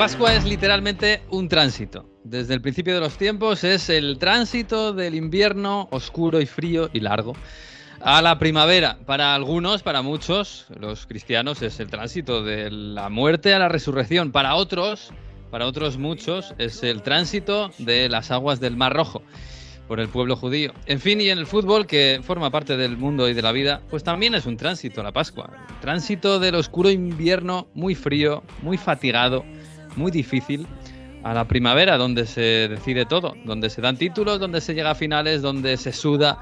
Pascua es literalmente un tránsito. Desde el principio de los tiempos es el tránsito del invierno oscuro y frío y largo a la primavera. Para algunos, para muchos, los cristianos es el tránsito de la muerte a la resurrección. Para otros, para otros muchos, es el tránsito de las aguas del Mar Rojo por el pueblo judío. En fin, y en el fútbol, que forma parte del mundo y de la vida, pues también es un tránsito la Pascua. tránsito del oscuro invierno muy frío, muy fatigado muy difícil a la primavera, donde se decide todo, donde se dan títulos, donde se llega a finales, donde se suda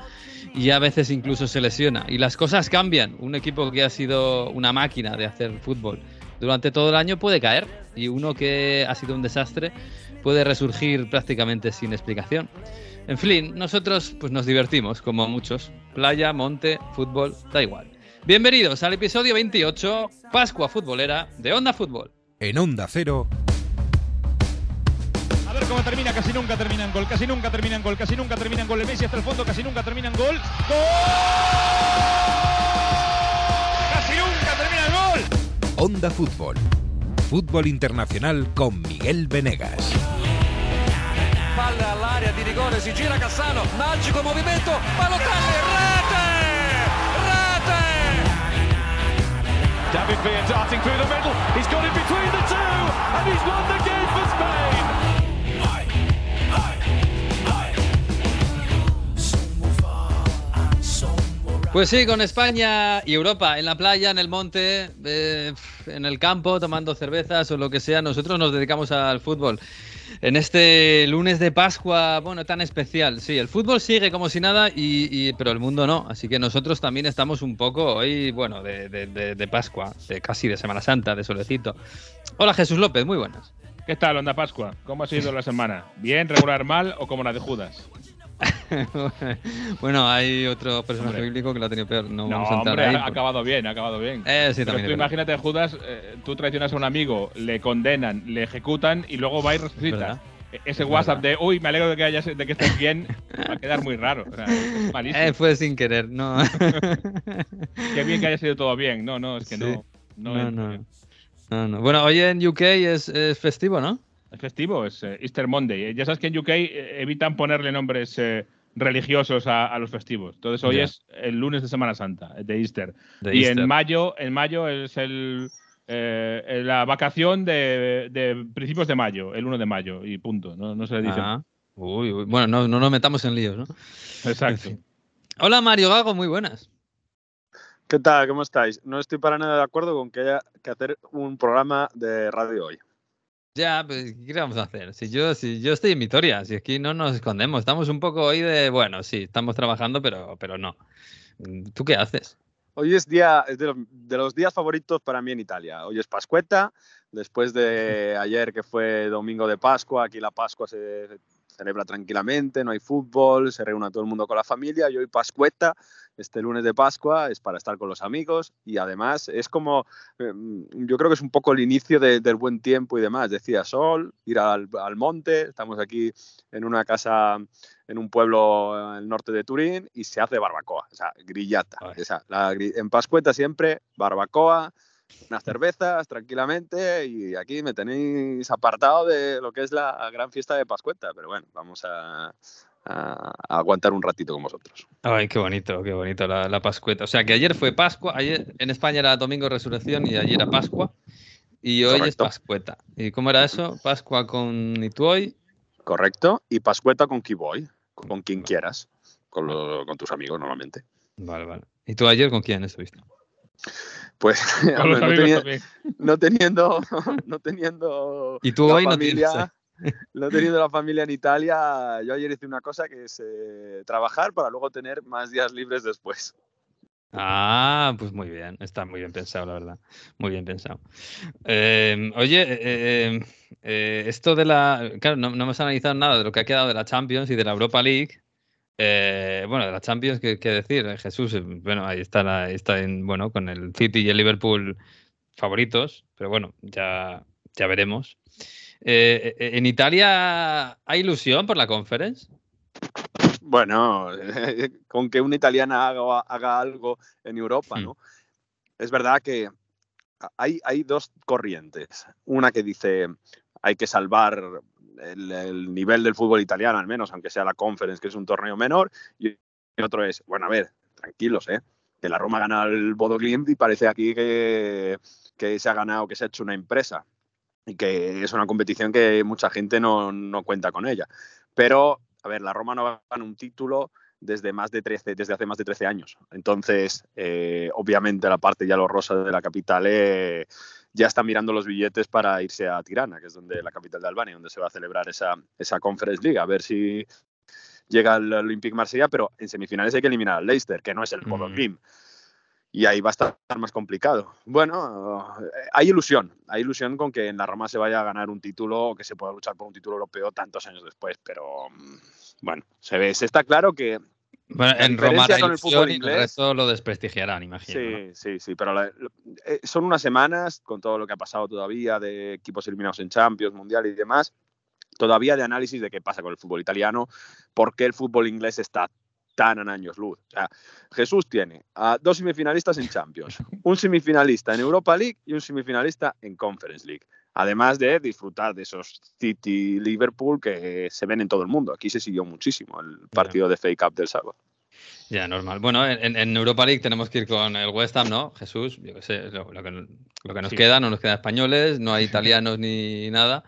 y a veces incluso se lesiona. Y las cosas cambian. Un equipo que ha sido una máquina de hacer fútbol durante todo el año puede caer y uno que ha sido un desastre puede resurgir prácticamente sin explicación. En fin, nosotros pues nos divertimos, como muchos. Playa, monte, fútbol, da igual. Bienvenidos al episodio 28, Pascua Futbolera de Onda Fútbol en Onda Cero. A ver cómo termina, casi nunca termina en gol, casi nunca termina en gol, casi nunca termina en gol. El Messi hasta el fondo, casi nunca termina en gol. ¡Gol! ¡Casi nunca termina en gol! Onda Fútbol. Fútbol internacional con Miguel Venegas. Palla al área di rigore, si gira Cassano, mágico movimento, Balotelli, rete! David Villa darting through the middle. He's got it Pues sí, con España y Europa, en la playa, en el monte, eh, en el campo, tomando cervezas o lo que sea, nosotros nos dedicamos al fútbol en este lunes de Pascua, bueno, tan especial. Sí, el fútbol sigue como si nada, y, pero el mundo no. Así que nosotros también estamos un poco hoy, bueno, de, de, Pascua, de casi de Semana Santa, de solecito. Hola Jesús López, muy buenas. ¿Qué tal, Onda Pascua? ¿Cómo ha sido la semana? ¿Bien, regular, mal o como la de Judas? bueno, hay otro personaje bíblico que lo ha tenido peor. No, vamos a hombre, ha acabado bien, ha acabado bien. Eh, sí, también tú imagínate, Judas, eh, tú traicionas a un amigo, le condenan, le ejecutan y luego va y resucita. Ese WhatsApp de, uy, me alegro de que, hayas, de que estés bien, va a quedar muy raro. O sea, es malísimo. Eh, fue sin querer, no. Qué bien que haya sido todo bien. No, no, es que no. No, no, no, Bueno, hoy en UK es, es festivo, ¿no? Es festivo, es eh, Easter Monday. Ya sabes que en UK eh, evitan ponerle nombres eh, religiosos a, los festivos. Entonces hoy es el lunes de Semana Santa, de Easter. y en mayo, en mayo es el, la vacación de, principios de mayo, el 1 de mayo, y punto. No, se le dice. Ah. Bueno, no, no nos metamos en líos, ¿no? Exacto. Hola Mario Gago, muy buenas. ¿Qué tal? ¿Cómo estáis? No estoy para nada de acuerdo con que haya que hacer un programa de radio hoy. Ya, pues, ¿qué vamos a hacer? Si yo, si yo estoy en Vitoria, si aquí no nos escondemos, estamos un poco hoy de, bueno, sí, estamos trabajando, pero, pero no. Mm, ¿Tú qué haces? Hoy es día, es de los, días favoritos para mí en Italia. Hoy es Pascueta, después de ayer que fue domingo de Pascua, aquí la Pascua se celebra tranquilamente, no hay fútbol, se reúne todo el mundo con la familia y hoy Pascueta este lunes de Pascua es para estar con los amigos y además es como, em, yo creo que es un poco el inicio del buen tiempo y demás. Decía sol, ir al, monte, estamos aquí en una casa en un pueblo el norte de Turín y se hace barbacoa, o sea, grillata. en Pascueta siempre barbacoa, unas cervezas tranquilamente y aquí me tenéis apartado de lo que es la gran fiesta de Pascueta, pero bueno, vamos a, a, aguantar un ratito con vosotros. Ay, qué bonito, qué bonito la, la, Pascueta. O sea, que ayer fue Pascua, ayer en España era Domingo Resurrección y ayer era Pascua. Y hoy es Pascueta. ¿Y cómo era eso? Pascua con Ituoy. Correcto. Y Pascueta con Kiboy, con quien quieras. Con, con tus amigos normalmente. Vale, vale. ¿Y tú ayer con quién estuviste? Pues no, teniendo, no teniendo. Y tú hoy no tienes. Lo he tenido la familia en Italia. Yo ayer hice una cosa que es eh, trabajar para luego tener más días libres después. Ah, pues muy bien, está muy bien pensado, la verdad. Muy bien pensado. Em, oye, eh, eh, esto de la. Claro, no, no, hemos analizado nada de lo que ha quedado de la Champions y de la Europa League. bueno, de la Champions, ¿qué, decir? Jesús, bueno, ahí está, ahí está en, bueno, con el City y el Liverpool favoritos, pero bueno, ya, ya veremos. Eh, eh, ¿En Italia hay ilusión por la conference? Bueno, con que una italiana haga, algo en Europa, hmm. ¿no? Es verdad que hay, hay, dos corrientes. Una que dice, hay que salvar el, nivel del fútbol italiano, al menos, aunque sea la Conference, que es un torneo menor. Y otro es, bueno, a ver, tranquilos, ¿eh? que la Roma gana el Bodo Glimt y parece aquí que, que se ha ganado, que se ha hecho una empresa y que es una competición que mucha gente no, no cuenta con ella. Pero, a ver, la Roma no gana un título desde, más de 13, desde hace más de 13 años. Entonces, eh, obviamente, la parte ya lo rosa de la capital eh, ya está mirando los billetes para irse a Tirana, que es donde la capital de Albania, donde se va a celebrar esa, esa Conference League, a ver si llega el Olympique Marsella, pero en semifinales hay que eliminar al Leicester, que no es el mm. Y ahí va a estar más complicado. Bueno, hay ilusión, hay ilusión con que en la Roma se vaya a ganar un título o que se pueda luchar por un título europeo tantos años después, pero mm, bueno, se ve, se está claro que bueno, en Roma con el fútbol inglés, el lo desprestigiarán, imagino. Sí, sí, sí, pero eh, son unas semanas con todo lo que ha pasado todavía de equipos eliminados en Champions, Mundial y demás, todavía de análisis de qué pasa con el fútbol italiano, por qué el fútbol inglés está tan en años luz. O sea, Jesús tiene a dos semifinalistas en Champions, un semifinalista en Europa League y un semifinalista en Conference League además de disfrutar de esos City-Liverpool que se ven en todo el mundo. Aquí se siguió muchísimo el partido de Fake Up del sábado. Ya, normal. Bueno, en, Europa League tenemos que ir con el West Ham, ¿no? Jesús, yo qué sé, lo, que, nos queda, no nos queda españoles, no hay italianos ni nada.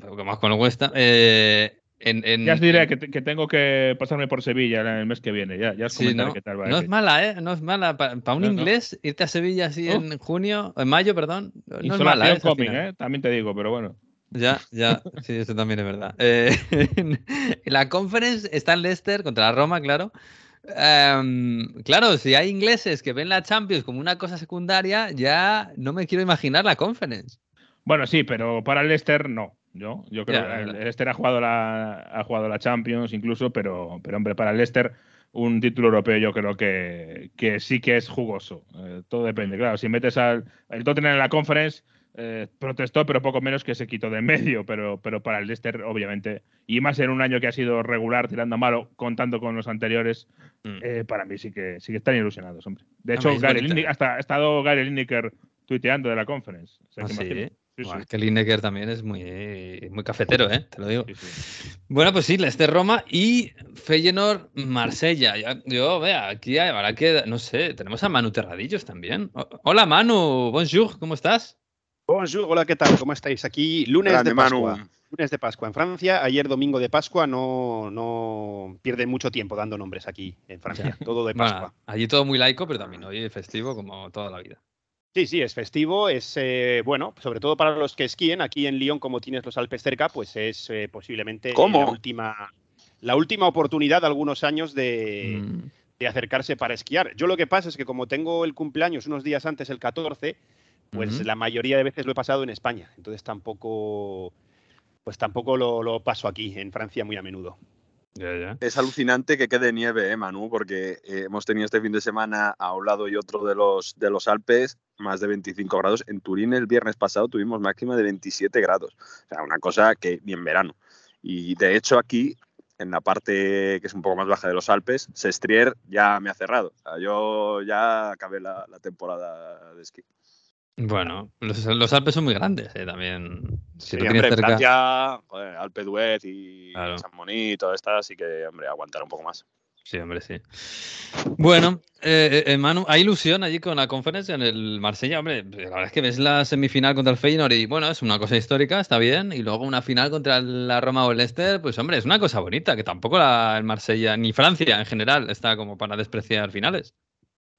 Lo que más con el West Ham. Eh, ya os diré que, tengo que pasarme por Sevilla el mes que viene. Ya, ya os comentaré no, qué tal va. No es mala, ¿eh? No es mala. Para un inglés, irte a Sevilla así en junio, en mayo, perdón. No es mala, ¿eh? ¿eh? También te digo, pero bueno. Ya, ya, sí, eso también es verdad. Eh, la conference está en Leicester contra la Roma, claro. Em, claro, si hay ingleses que ven la Champions como una cosa secundaria, ya no me quiero imaginar la conference. Bueno, sí, pero para el Leicester no. Yo, yo creo que el Leicester ha jugado la, ha jugado la Champions incluso, pero, pero hombre, para el Leicester un título europeo yo creo que, que sí que es jugoso. Eh, todo depende. Claro, si metes al el Tottenham en la conference, eh, protestó, pero poco menos que se quitó de en medio. Pero, pero para el Leicester, obviamente, y más en un año que ha sido regular, tirando a malo, contando con los anteriores, mm. eh, para mí sí que, sí que están ilusionados, hombre. De hecho, hasta ha estado Gary Lineker tuiteando de la conference. O es que Lineker también es muy, muy cafetero, ¿eh? te lo digo. Bueno, pues sí, Leicester Roma y Feyenoord Marsella. Yo, vea, aquí habrá que, no sé, tenemos a Manu Terradillos también. hola Manu, bonjour, ¿cómo estás? Bonjour, hola, ¿qué tal? ¿Cómo estáis? Aquí lunes de Pascua. Lunes de Pascua en Francia, ayer domingo de Pascua, no, no pierden mucho tiempo dando nombres aquí en Francia, todo de Pascua. allí todo muy laico, pero también hoy festivo como toda la vida. Sí, sí, es festivo, es eh, bueno, sobre todo para los que esquíen. Aquí en Lyon, como tienes los Alpes cerca, pues es eh, posiblemente la última, la última oportunidad de algunos años mm. de, acercarse para esquiar. Yo lo que pasa es que como tengo el cumpleaños unos días antes, el 14, pues la mayoría de veces lo he pasado en España. Entonces tampoco, pues tampoco lo paso aquí, en Francia, muy a menudo. Es alucinante que quede nieve, ¿eh, Manu? Porque eh, hemos tenido este fin de semana a un lado y otro de los, de los Alpes más de 25 grados. En Turín el viernes pasado tuvimos máxima de 27 grados. O sea, una cosa que ni en verano. Y de hecho aquí, en la parte que es un poco más baja de los Alpes, Sestrier ya me ha cerrado. O sea, yo ya acabé la temporada de esquí. Bueno, los, Alpes son muy grandes eh, también. Si sí, hombre, cerca... Alpe d'Huez y San Moni, todo esto, así que, hombre, aguantar un poco más. Sí, hombre, sí. Bueno, eh, eh, Manu, ¿hay ilusión allí con la conferencia en el Marsella? Hombre, la verdad es que ves la semifinal contra el Feyenoord y, bueno, es una cosa histórica, está bien. Y luego una final contra la Roma o el Leicester, pues, hombre, es una cosa bonita, que tampoco la, el Marsella, ni Francia en general, está como para despreciar finales.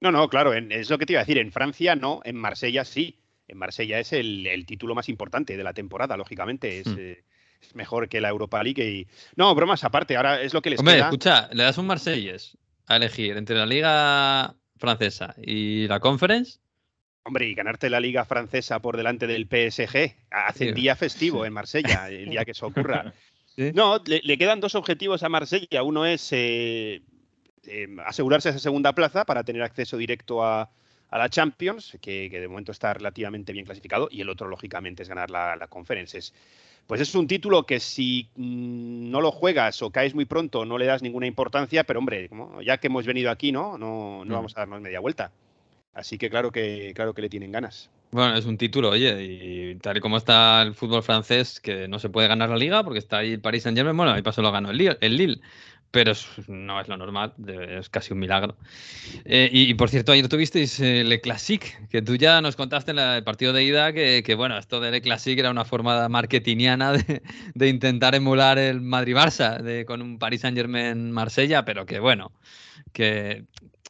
No, no, claro, es lo que te iba a decir. En Francia no, en Marsella sí. En Marsella es el, título más importante de la temporada, lógicamente. Hmm. Eh, es, mejor que la Europa League. Y... No, bromas aparte, ahora es lo que les Hombre, escucha, le das un Marselles a elegir entre la Liga Francesa y la Conference. Hombre, y ganarte la Liga Francesa por delante del PSG. Hace día festivo en Marsella, el día que eso ocurra. No, le, quedan dos objetivos a Marsella. Uno es eh, Em, asegurarse esa segunda plaza para tener acceso directo a, la Champions, que, de momento está relativamente bien clasificado, y el otro, lógicamente, es ganar la, la Conference. pues es un título que si mm, no lo juegas o caes muy pronto, no le das ninguna importancia, pero hombre, ya que hemos venido aquí, ¿no? No, no mm. vamos a darnos media vuelta. Así que claro que, claro que le tienen ganas. Bueno, es un título, oye, y tal y como está el fútbol francés, que no se puede ganar la liga porque está ahí el Paris Saint Germain, bueno, ahí pasó lo ganó el Lille, el Lille pero no es lo normal, es casi un milagro. Eh, y, por cierto, ayer tuvisteis el Le Classic, que tú ya nos contaste en el partido de ida que, bueno, esto de Le Classic era una forma marketingiana de, intentar emular el Madrid-Barça con un Paris Saint-Germain-Marsella, pero que bueno, que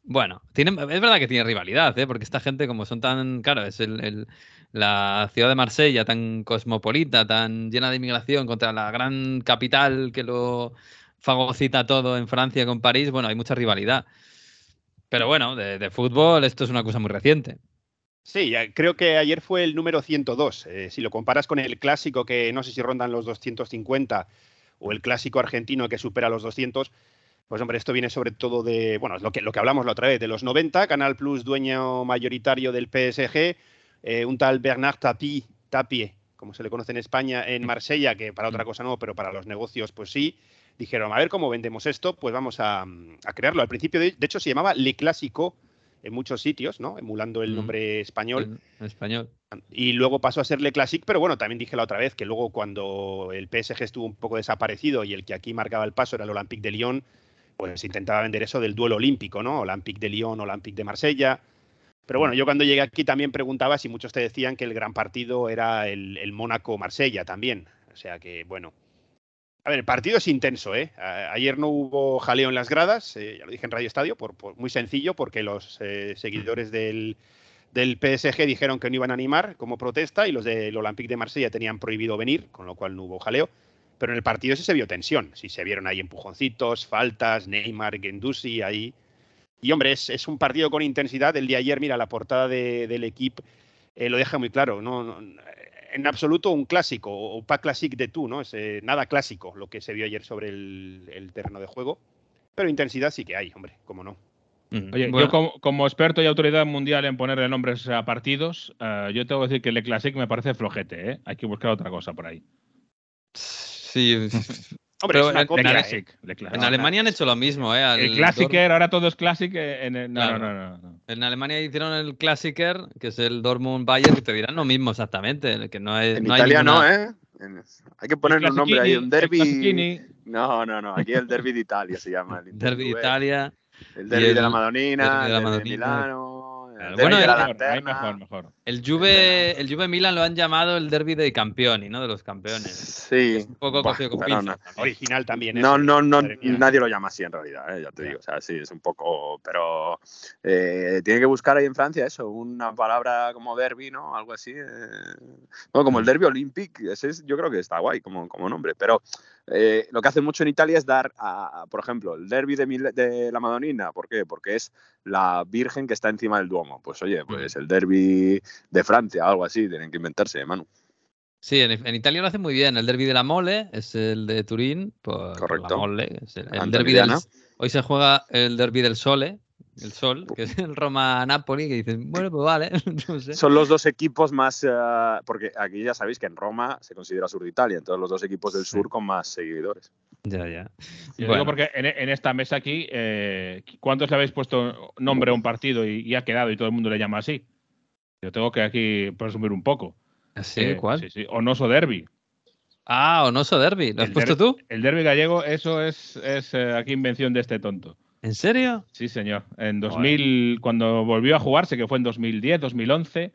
bueno, es verdad que tiene rivalidad, ¿eh? porque esta gente como son tan, claro, es el, la ciudad de Marsella tan cosmopolita, tan llena de inmigración contra la gran capital que lo fagocita todo en Francia con París, bueno, hay mucha rivalidad. Pero bueno, de, fútbol esto es una cosa muy reciente. Sí, creo que ayer fue el número 102. Eh, si lo comparas con el clásico que no sé si rondan los 250 o el clásico argentino que supera los 200, pues hombre, esto viene sobre todo de, bueno, lo que, lo que hablamos la otra vez, de los 90, Canal Plus dueño mayoritario del PSG, eh, un tal Bernard Tapie, Tapie, como se le conoce en España, en Marsella, que para otra cosa no, pero para los negocios pues sí dijeron, a ver cómo vendemos esto, pues vamos a, crearlo. Al principio, de, hecho, se llamaba Le Clásico en muchos sitios, ¿no? Emulando el mm. nombre español. español. Y luego pasó a ser Le Classic, pero bueno, también dije la otra vez que luego cuando el PSG estuvo un poco desaparecido y el que aquí marcaba el paso era el Olympique de Lyon, pues intentaba vender eso del duelo olímpico, ¿no? Olympique de Lyon, Olympique de Marsella. Pero bueno, yo cuando llegué aquí también preguntaba si muchos te decían que el gran partido era el, el Mónaco-Marsella también. O sea que, bueno, a ver, el partido es intenso, ¿eh? Ayer no hubo jaleo en las gradas, eh, ya lo dije en Radio Estadio, por, muy sencillo, porque los eh, seguidores del, PSG dijeron que no iban a animar como protesta y los del Olympique de Marsella tenían prohibido venir, con lo cual no hubo jaleo. Pero en el partido sí se vio tensión, sí se vieron ahí empujoncitos, faltas, Neymar, Gendusi ahí. Y hombre, es, un partido con intensidad. El de ayer, mira, la portada del equipo eh, lo deja muy claro. No, en absoluto un clásico o pas classique de tú, ¿no? Es eh, nada clásico lo que se vio ayer sobre el, terreno de juego. Pero intensidad sí que hay, hombre, cómo no. Oye, yo como, experto y autoridad mundial en ponerle nombres a partidos, eh, yo tengo que decir que el Classic me parece flojete, ¿eh? Hay que buscar otra cosa por ahí. Sí, Hombre, es una en, copia, en, Alemania han hecho lo mismo, ¿eh? el Classicer, ahora todo es Classic. Eh, en no, no, no, En Alemania hicieron el Classicer, que es el Dortmund Bayern, que te dirán lo mismo exactamente. Que no es, en Italia no, ¿eh? Hay que ponerle un nombre ahí, un derby. No, no, no. Aquí el derby de Italia se llama. El derby de Italia. El derby de la Madonina, el derby de Milano bueno, el, mejor, mejor. El Juve, el Juve Milan lo han llamado el derby de campeoni, ¿no? De los campeones. Sí. Es un poco cogido con pinza. Original también. No, no, no, nadie lo llama así en realidad, ¿eh? ya te digo. O sea, sí, es un poco. Pero eh, tiene que buscar ahí en Francia eso, una palabra como derby, ¿no? Algo así. Eh. como el derby olympic, ese es, yo creo que está guay como, como nombre. Pero eh, lo que hace mucho en Italia es dar, a, por ejemplo, el derby de, la Madonina. ¿Por qué? Porque es la Virgen que está encima del Duomo. Pues oye, pues el derby de Francia, algo así, tienen que inventarse, Manu. Sí, en, Italia lo hacen muy bien. El derby de la Mole es el de Turín. Correcto. la Mole, el, derby hoy se juega el derby del Sole, el Sol, que es el Roma-Napoli, que dicen, bueno, pues vale. Son los dos equipos más, eh, porque aquí ya sabéis que en Roma se considera sur de Italia, entonces los dos equipos del sur con más seguidores. Ya, ya. digo porque en, esta mesa aquí, eh, ¿cuántos le habéis puesto nombre a un partido y, ha quedado y todo el mundo le llama así? Yo tengo que aquí presumir un poco. ¿Sí? Eh, ¿Cuál? Sí, sí. Onoso Derby. Ah, Onoso Derby. ¿Lo has puesto tú? El Derby gallego, eso es, es aquí invención de este tonto. ¿En serio? Sí, señor. En 2000, cuando volvió a jugarse, que fue en 2010, 2011,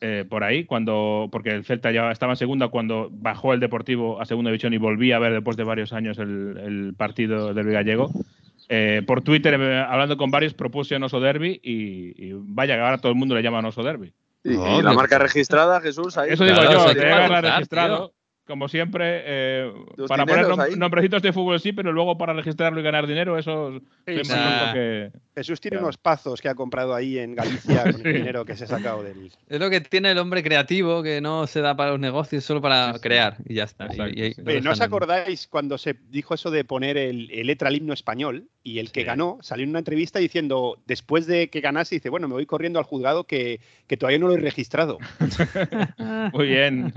eh, por ahí, cuando porque el Celta ya estaba en segunda cuando bajó el Deportivo a segunda división y volví a ver después de varios años el, partido del gallego. Eh, por Twitter, eh, hablando con varios, propuse un oso derby y, vaya que ahora todo el mundo le llama oso derby. ¿Y, la marca registrada, Jesús? Ahí. Eso digo yo, que haberla registrado como siempre, eh, para poner nombrecitos de fútbol sí, pero luego para registrarlo y ganar dinero, eso es que... Jesús tiene unos pazos que ha comprado ahí en Galicia con el dinero que se ha sacado del... Es lo que tiene el hombre creativo, que no se da para los negocios, solo para crear y ya está. ¿No os acordáis cuando se dijo eso de poner el, letra al himno español y el que ganó salió en una entrevista diciendo, después de que ganase, dice, bueno, me voy corriendo al juzgado que, todavía no lo he registrado. Muy bien.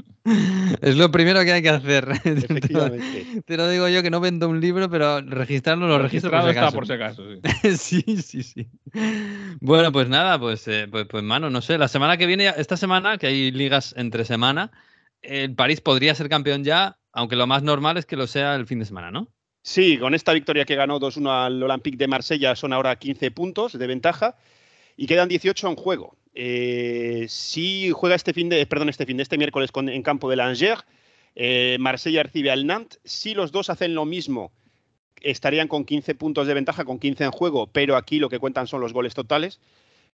Es lo primero que hay que hacer. Efectivamente. Te lo digo yo que no vendo un libro, pero registrarlo lo registro por si acaso. por si acaso sí. sí, sí, Bueno, pues nada, pues, eh, pues, pues, mano, no sé. La semana que viene, esta semana, que hay ligas entre semana, el París podría ser campeón ya, aunque lo más normal es que lo sea el fin de semana, ¿no? Sí, con esta victoria que ganó 2-1 al Olympique de Marsella son ahora 15 puntos de ventaja y quedan 18 en juego. Eh, si juega este fin de, perdón, este fin de este miércoles en campo de Langers, eh, Marsella recibe al Nantes. Si los dos hacen lo mismo, estarían con 15 puntos de ventaja, con 15 en juego, pero aquí lo que cuentan son los goles totales,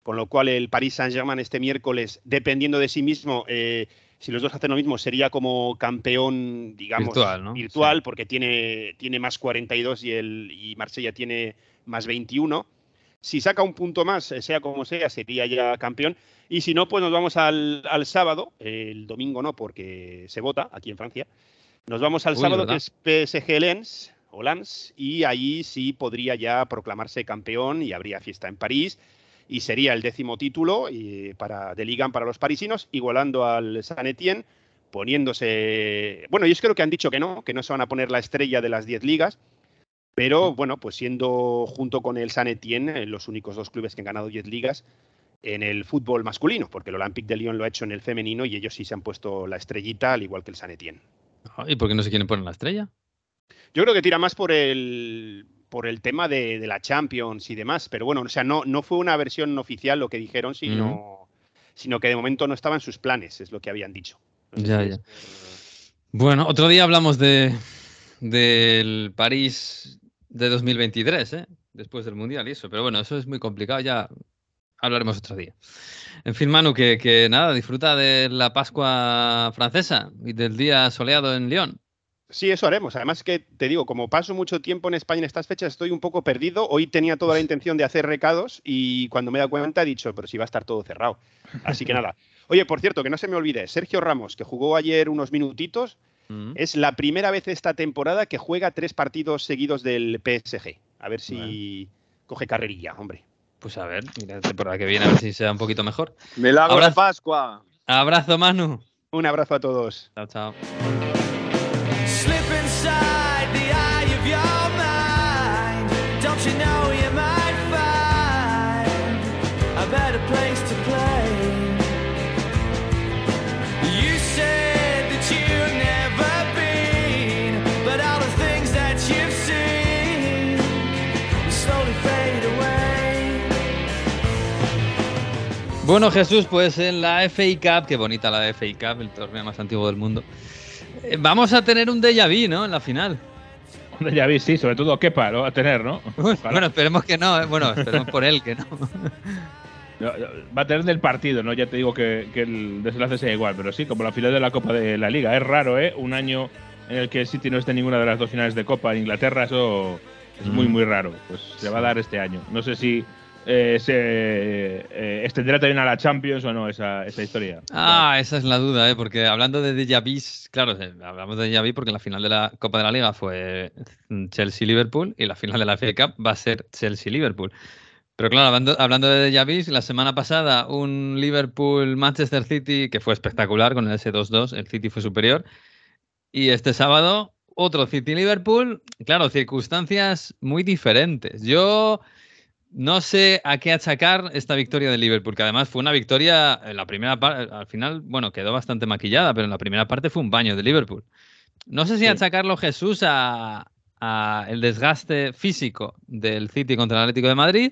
con lo cual el Paris Saint-Germain este miércoles, dependiendo de sí mismo, eh, si los dos hacen lo mismo, sería como campeón, digamos, virtual, porque tiene, tiene más 42 y, el, y Marsella tiene más 21. Si saca un punto más, eh, sea como sea, sería ya campeón. Y si no, pues nos vamos al, sábado, el domingo no, porque se vota aquí en Francia. Nos vamos al sábado, que es PSG Lens, o Lens, y ahí sí podría ya proclamarse campeón y habría fiesta en París y sería el décimo título y para, de Liga para los parisinos, igualando al San Etienne, poniéndose. Bueno, yo creo que han dicho que no, que no se van a poner la estrella de las 10 ligas, pero bueno, pues siendo junto con el San Etienne los únicos dos clubes que han ganado 10 ligas en el fútbol masculino, porque el Olympique de Lyon lo ha hecho en el femenino y ellos sí se han puesto la estrellita, al igual que el San Etienne. ¿Y por qué no se quieren poner la estrella? Yo creo que tira más por el por el tema de, la Champions y demás. Pero bueno, o sea, no, no fue una versión oficial lo que dijeron, sino, sino que de momento no estaba en sus planes, es lo que habían dicho. ya, ya. Bueno, otro día hablamos de del París de 2023, ¿eh? después del Mundial y eso. Pero bueno, eso es muy complicado, ya hablaremos otro día. En fin, Manu, que, que nada, disfruta de la Pascua francesa y del día soleado en Lyon. Sí, eso haremos. Además que te digo, como paso mucho tiempo en España en estas fechas, estoy un poco perdido. Hoy tenía toda la intención de hacer recados y cuando me he dado cuenta he dicho, pero si va a estar todo cerrado. Así que nada. Oye, por cierto, que no se me olvide, Sergio Ramos, que jugó ayer unos minutitos, mm. es la primera vez esta temporada que juega tres partidos seguidos del PSG. A ver si coge carrerilla, hombre. Pues a ver, mira la temporada que viene, a ver si sea un poquito mejor. Milagro de Pascua. Abrazo, Manu. Un abrazo a todos. Chao, chao. Bueno, Jesús, pues en la FA Cup, qué bonita la FA Cup, el torneo más antiguo del mundo. Eh, vamos a tener un déjà vu, ¿no? En la final. Un déjà vu, sí, sobre todo Kepa lo va a tener, ¿no? bueno, esperemos que no, ¿eh? bueno, esperemos por él que no. Va a tener del partido, ¿no? Ya te digo que, el desenlace sea igual, pero sí, como la final de la Copa de la Liga. Es raro, ¿eh? Un año en el que el City no esté en ninguna de las dos finales de Copa en Inglaterra, eso es muy, mm. muy raro. Pues se va a dar este año. No sé si eh, se eh, extenderá también a la Champions o no esa, esa historia. Ah, esa es la duda, ¿eh? porque hablando de vu, claro, hablamos de vu porque la final de la Copa de la Liga fue Chelsea-Liverpool y la final de la FA Cup va a ser Chelsea-Liverpool. Pero claro, hablando, hablando de vu, la semana pasada un Liverpool-Manchester City que fue espectacular con el S2-2, el City fue superior. Y este sábado otro City-Liverpool, claro, circunstancias muy diferentes. Yo no sé a qué achacar esta victoria de Liverpool, que además fue una victoria en la primera parte, al final, bueno, quedó bastante maquillada, pero en la primera parte fue un baño de Liverpool. No sé si achacarlo Jesús a, el desgaste físico del City contra el Atlético de Madrid,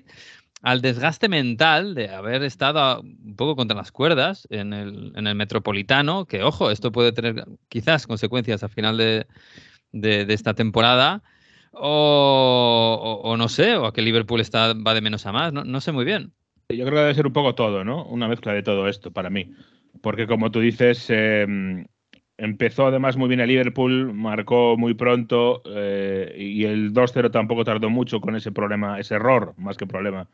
al desgaste mental de haber estado un poco contra las cuerdas en el, en el Metropolitano, que ojo, esto puede tener quizás consecuencias al final de, de esta temporada o, no sé, o a que Liverpool está, va de menos a más, no, sé muy bien. Yo creo que debe ser un poco todo, ¿no? Una mezcla de todo esto para mí. Porque como tú dices, em, empezó además muy bien el Liverpool, marcó muy pronto eh, y el 2-0 tampoco tardó mucho con ese problema, ese error, más que problema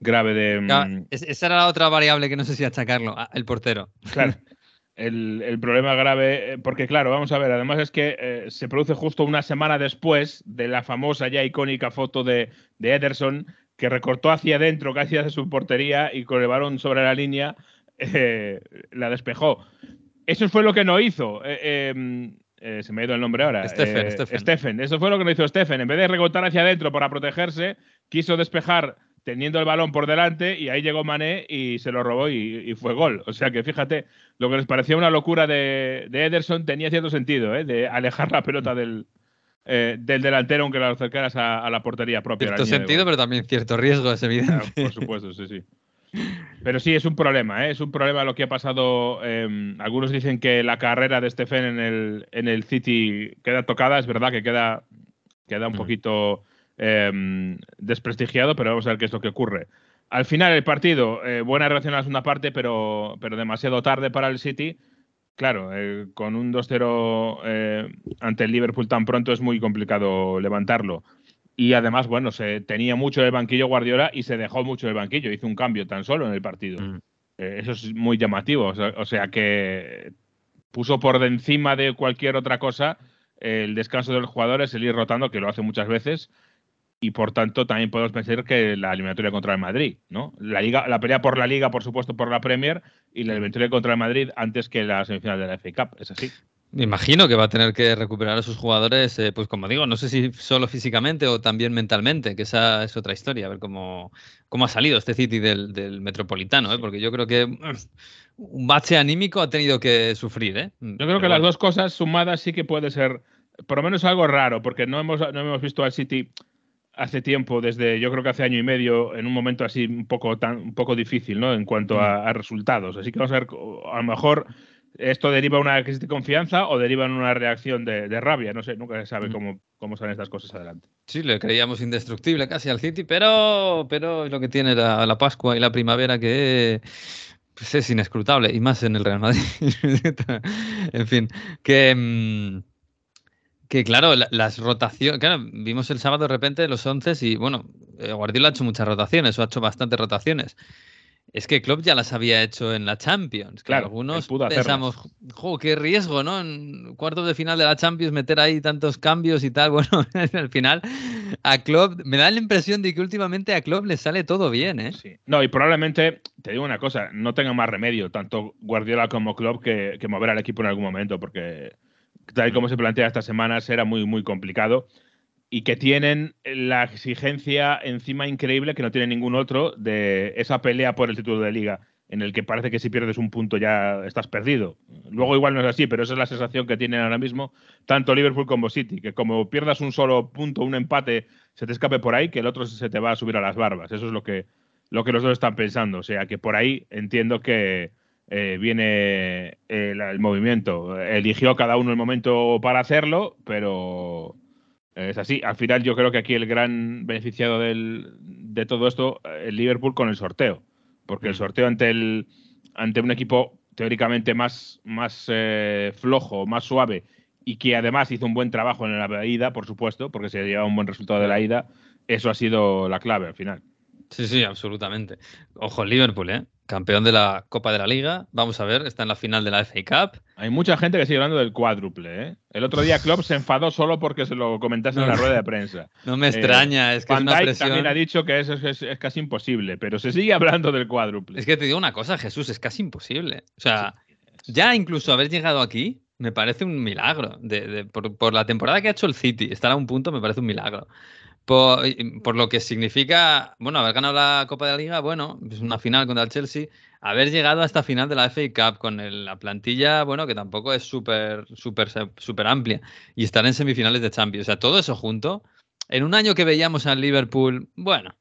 grave de... Em, esa era la otra variable que no sé si achacarlo, el portero. Claro. el, problema grave, eh, porque claro, vamos a ver, además es que eh, se produce justo una semana después de la famosa ya icónica foto de, Ederson, que recortó hacia adentro casi hacia su portería y con el balón sobre la línea eh, la despejó. Eso fue lo que no hizo. Em, se me ha ido el nombre ahora. Stephen, Stephen. Eso fue lo que no hizo Stephen. En vez de recortar hacia adentro para protegerse, quiso despejar teniendo el balón por delante y ahí llegó Mané y se lo robó y, fue gol. O sea que fíjate, lo que les parecía una locura de, Ederson tenía cierto sentido, ¿eh? de alejar la pelota del, eh, del delantero aunque la acercaras a, la portería propia. Cierto sentido, pero también cierto riesgo, es evidente. por supuesto, sí, sí. Pero sí, es un problema, ¿eh? es un problema lo que ha pasado. Em, algunos dicen que la carrera de Stephen en el, en el City queda tocada, es verdad que queda, queda un mm. poquito Em, desprestigiado, pero vamos a ver qué es lo que ocurre. Al final el partido, eh, buena reacción a la segunda parte, pero, pero demasiado tarde para el City. Claro, eh, con un 2-0 eh, ante el Liverpool tan pronto es muy complicado levantarlo. Y además, bueno, se tenía mucho el banquillo Guardiola y se dejó mucho el banquillo. Hizo un cambio tan solo en el partido. Mm. eso es muy llamativo. O sea, que puso por encima de cualquier otra cosa el descanso de los jugadores, el ir rotando, que lo hace muchas veces y por tanto también podemos pensar que la eliminatoria contra el Madrid, ¿no? La liga, la pelea por la liga, por supuesto, por la Premier y la eliminatoria contra el Madrid antes que la semifinal de la FA Cup, es así. Me imagino que va a tener que recuperar a sus jugadores, eh, pues como digo, no sé si solo físicamente o también mentalmente, que esa es otra historia, a ver cómo, cómo ha salido este City del, Metropolitano, ¿eh? porque yo creo que un bache anímico ha tenido que sufrir. ¿eh? Yo creo que las dos cosas sumadas sí que puede ser, por lo menos algo raro, porque no hemos, no hemos visto al City hace tiempo, desde yo creo que hace año y medio, en un momento así un poco, tan, un poco difícil, ¿no? En cuanto a, resultados. Así que vamos a ver, a lo mejor esto deriva una crisis de confianza o deriva en una reacción de, rabia. No sé, nunca se sabe cómo, cómo salen estas cosas adelante. Sí, le creíamos indestructible casi al City, pero, pero es lo que tiene la, la Pascua y la primavera que pues es inescrutable, y más en el Real Madrid. en fin, que... Mm, que claro, las rotaciones, claro, vimos el sábado de repente los 11 y bueno, eh, Guardiola ha hecho muchas rotaciones o ha hecho bastantes rotaciones. Es que Klopp ya las había hecho en la Champions. Claro, algunos pensamos, jo, qué riesgo, ¿no? En cuartos de final de la Champions meter ahí tantos cambios y tal. Bueno, al final a Klopp me da la impresión de que últimamente a Klopp le sale todo bien, ¿eh? Sí. No, y probablemente, te digo una cosa, no tenga más remedio tanto Guardiola como Klopp que, que mover al equipo en algún momento, porque tal y como se plantea estas semanas, era muy, muy complicado. Y que tienen la exigencia encima increíble que no tiene ningún otro de esa pelea por el título de liga, en el que parece que si pierdes un punto ya estás perdido. Luego igual no es así, pero esa es la sensación que tienen ahora mismo tanto Liverpool como City, que como pierdas un solo punto, un empate, se te escape por ahí, que el otro se te va a subir a las barbas. Eso es lo que, lo que los dos están pensando. O sea que por ahí entiendo que, eh, viene el, movimiento. Eligió cada uno el momento para hacerlo, pero es así. Al final yo creo que aquí el gran beneficiado de todo esto, el Liverpool con el sorteo, porque el mm. sorteo ante, el, ante un equipo teóricamente más, más eh, flojo, más suave, y que además hizo un buen trabajo en la ida, por supuesto, porque se llevaba un buen resultado de la ida, eso ha sido la clave al final. Sí, sí, absolutamente. Ojo, Liverpool, ¿eh? Campeón de la Copa de la Liga. Vamos a ver, está en la final de la FA Cup. Hay mucha gente que sigue hablando del cuádruple, ¿eh? El otro día Klopp se enfadó solo porque se lo comentaste en la rueda de prensa. No me extraña, es que es una presión... también ha dicho que eso es, casi imposible, pero se sigue hablando del cuádruple. Es que te digo una cosa, Jesús, es casi imposible. O sea, ya incluso haber llegado aquí me parece un milagro. por, por la temporada que ha hecho el City, estar a un punto me parece un milagro. Por, lo que significa, bueno, haber ganado la Copa de la Liga, bueno, es una final contra el Chelsea, haber llegado a esta final de la FA Cup con la plantilla, bueno, que tampoco es súper, súper, súper amplia, y estar en semifinales de Champions. O sea, todo eso junto, en un año que veíamos al Liverpool, bueno,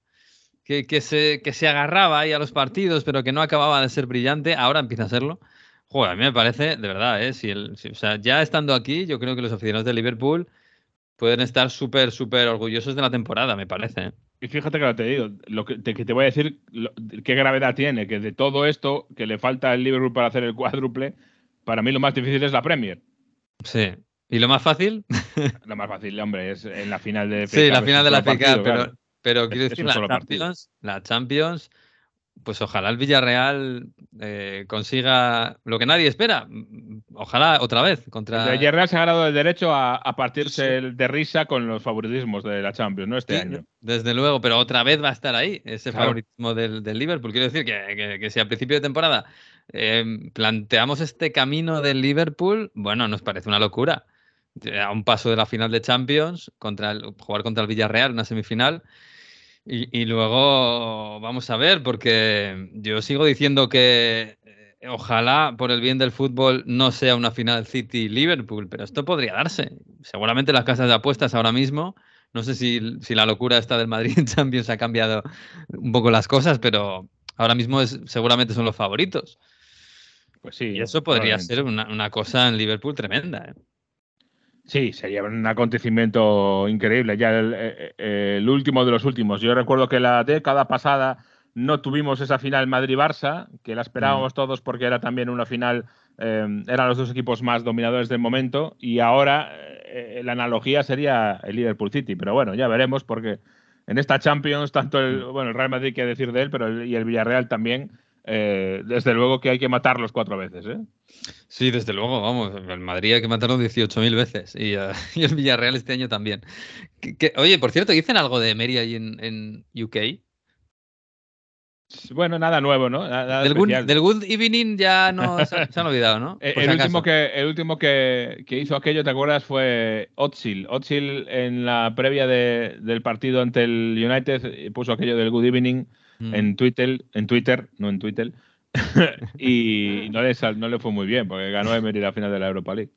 que, se, que se agarraba ahí a los partidos, pero que no acababa de ser brillante, ahora empieza a serlo. Joder, a mí me parece, de verdad, ¿eh? Si el, o sea, ya estando aquí, yo creo que los aficionados de Liverpool pueden estar súper, súper orgullosos de la temporada, me parece. Y fíjate que te digo, lo que te, voy a decir, qué gravedad tiene, que de todo esto, que le falta al Liverpool para hacer el cuádruple, para mí lo más difícil es la Premier. Sí. ¿Y lo más fácil? lo más fácil, hombre, es en la final de Sí, la final de la FA pero, pero quiero decir, la Champions, la Champions, pues ojalá el Villarreal eh, consiga lo que nadie espera. Ojalá otra vez contra. El Villarreal se ha ganado el derecho a, partirse de risa con los favoritismos de la Champions, ¿no? Este año. Desde luego, pero otra vez va a estar ahí ese favoritismo del, Liverpool. Quiero decir que, si a principio de temporada eh, planteamos este camino del Liverpool, bueno, nos parece una locura. A un paso de la final de Champions, contra jugar contra el Villarreal, una semifinal. Y, luego vamos a ver, porque yo sigo diciendo que eh, ojalá por el bien del fútbol no sea una final City-Liverpool, pero esto podría darse. Seguramente las casas de apuestas ahora mismo, no sé si, la locura esta del Madrid Champions ha cambiado un poco las cosas, pero ahora mismo es, seguramente son los favoritos. Pues sí. Y eso podría ser una, una, cosa en Liverpool tremenda. ¿eh? Sí, sería un acontecimiento increíble, ya eh, eh, el, último de los últimos. Yo recuerdo que la década pasada no tuvimos esa final Madrid-Barça, que la esperábamos mm. todos porque era también una final, eh, eran los dos equipos más dominadores del momento, y ahora la analogía sería el Liverpool City, pero bueno, ya veremos porque en esta Champions, tanto el, mm. bueno, el Real Madrid, que decir de él, pero y el Villarreal también, eh, desde luego que hay que matarlos cuatro veces, ¿eh? Sí, desde luego, vamos. El Madrid hay que matarlo 18.000 veces y, uh, y, el Villarreal este año también. oye, por cierto, ¿dicen algo de Emery ahí en, UK? Bueno, nada nuevo, ¿no? del, good, Evening ya no se, han olvidado, ¿no? el, último que, el último que, hizo aquello, ¿te acuerdas? Fue Otsil. Otsil en la previa del partido ante el United puso aquello del Good Evening Mm. en Twitter, en Twitter, no en Twitter, y no le, no le fue muy bien, porque ganó Emery la final de la Europa League.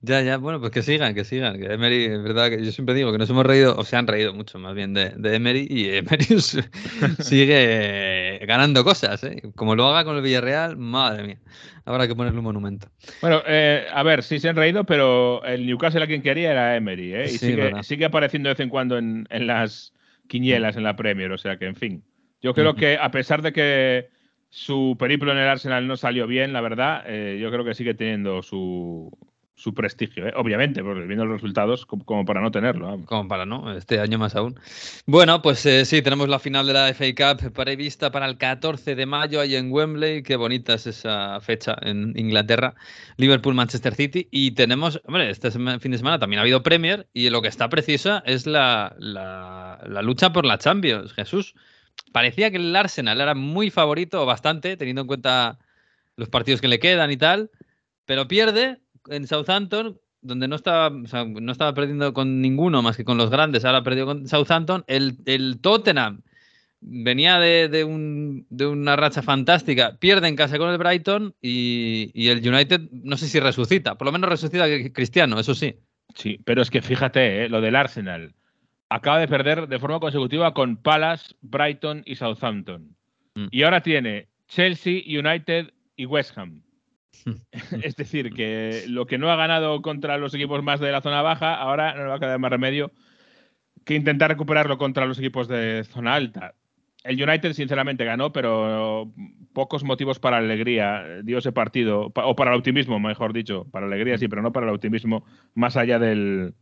Ya, ya, bueno, pues que sigan, que sigan. Que Emery, es verdad que yo siempre digo que nos hemos reído, o se han reído mucho más bien de, de Emery, y Emery sigue ganando cosas, ¿eh? Como lo haga con el Villarreal, madre mía, habrá que ponerle un monumento. Bueno, eh, a ver, sí se han reído, pero el Newcastle a quien quería era Emery, ¿eh? Y sigue, sigue, apareciendo de vez en cuando en, en las quinielas en la Premier, o sea que, en fin. Yo creo que a pesar de que su periplo en el Arsenal no salió bien, la verdad, eh, yo creo que sigue teniendo su, prestigio, ¿eh? obviamente, porque viendo los resultados como, para no tenerlo. Como para no, este año más aún. Bueno, pues eh, sí, tenemos la final de la FA Cup prevista para el 14 de mayo ahí en Wembley. Qué bonita es esa fecha en Inglaterra. Liverpool-Manchester City. Y tenemos, hombre, este fin de semana también ha habido Premier y lo que está precisa es la, la lucha por la Champions, Jesús parecía que el Arsenal era muy favorito, bastante, teniendo en cuenta los partidos que le quedan y tal, pero pierde en Southampton, donde no estaba, no estaba perdiendo con ninguno más que con los grandes, ahora perdió con Southampton. El, el Tottenham venía de, una racha fantástica, pierde en casa con el Brighton y, y, el United no sé si resucita, por lo menos resucita Cristiano, eso sí. Sí, pero es que fíjate, ¿eh? lo del Arsenal acaba de perder de forma consecutiva con Palace, Brighton y Southampton. Mm. Y ahora tiene Chelsea, United y West Ham. es decir, que lo que no ha ganado contra los equipos más de la zona baja, ahora no le va a quedar más remedio que intentar recuperarlo contra los equipos de zona alta. El United, sinceramente, ganó, pero pocos motivos para alegría dio ese partido, o para el optimismo, mejor dicho. Para alegría sí, pero no para el optimismo, más allá del,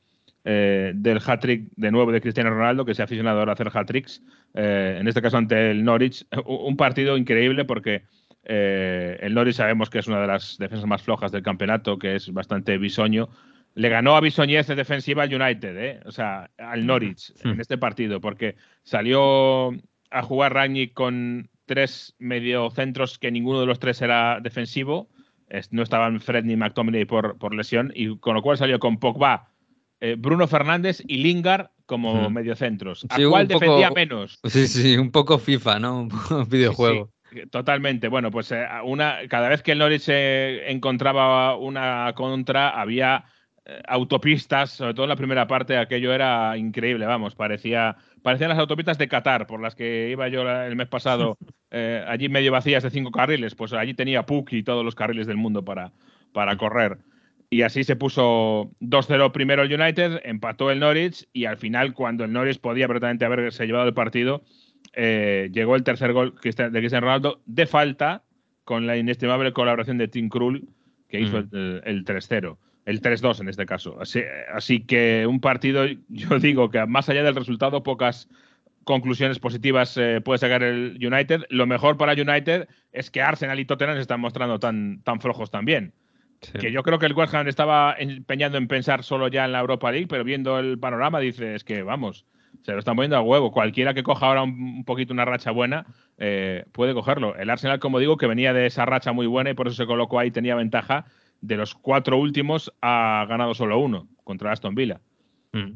eh, del hat-trick de nuevo de Cristiano Ronaldo, que se ha aficionado ahora a hacer hat-tricks, eh, en este caso ante el Norwich. Un partido increíble porque eh, el Norwich sabemos que es una de las defensas más flojas del campeonato, que es bastante bisoño. Le ganó a bisoñez de defensiva al United, o sea, al Norwich en este partido, porque salió a jugar Rangnick con tres mediocentros que ninguno de los tres era defensivo. No estaban Fred ni McTominay por, por lesión, y con lo cual salió con Pogba eh, Bruno Fernández y Lingard como mediocentros. ¿A cuál defendía menos? Sí, sí, un poco FIFA, ¿no? Un poco videojuego. totalmente. Bueno, pues eh, una, cada vez que el Norwich encontraba una contra, había eh, autopistas, sobre todo en la primera parte, aquello era increíble, vamos, parecía, parecían las autopistas de Qatar, por las que iba yo el mes pasado, allí medio vacías de cinco carriles, pues allí tenía Puck y todos los carriles del mundo para, para correr. Y así se puso 2-0 primero el United, empató el Norwich y al final, cuando el Norwich podía perfectamente haberse llevado el partido, eh, llegó el tercer gol de Cristiano Ronaldo de falta con la inestimable colaboración de Tim Krul, que hizo el, 3-0, el 3-2 en este caso. Así, así, que un partido, yo digo que más allá del resultado, pocas conclusiones positivas eh, puede sacar el United. Lo mejor para United es que Arsenal y Tottenham se están mostrando tan, tan flojos también. Que yo creo que el West Ham estaba empeñando en pensar solo ya en la Europa League, pero viendo el panorama dice, es que vamos, se lo están poniendo a huevo. Cualquiera que coja ahora un, poquito una racha buena eh, puede cogerlo. El Arsenal, como digo, que venía de esa racha muy buena y por eso se colocó ahí, tenía ventaja. De los cuatro últimos ha ganado solo uno contra Aston Villa. Mm.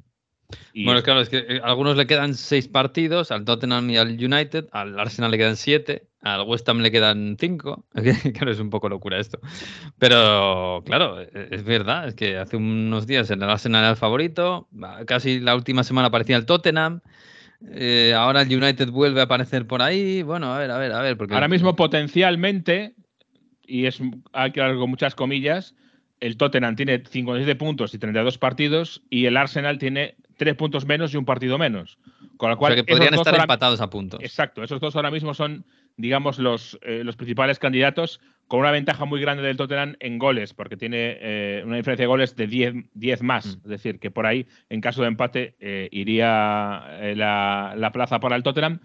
Bueno, claro, es que eh, a algunos le quedan seis partidos, al Tottenham y al United, al Arsenal le quedan siete, al West Ham le quedan cinco. claro, es un poco locura esto. Pero claro, e, es verdad, es que hace unos días el Arsenal era el favorito, casi la última semana aparecía el Tottenham. Eh, ahora el United vuelve a aparecer por ahí. Bueno, a ver, a ver, a ver. Porque... Ahora mismo potencialmente, y es hay que con muchas comillas, el Tottenham tiene 57 puntos y 32 partidos y el Arsenal tiene 3 puntos menos y un partido menos. Con lo cual, que podrían estar empatados a puntos. Exacto, esos dos ahora mismo son, digamos, los, eh, los principales candidatos con una ventaja muy grande del Tottenham en goles, porque tiene eh, una diferencia de goles de 10, 10 más. Mm. Es decir, que por ahí, en caso de empate, eh, iría la, la plaza para el Tottenham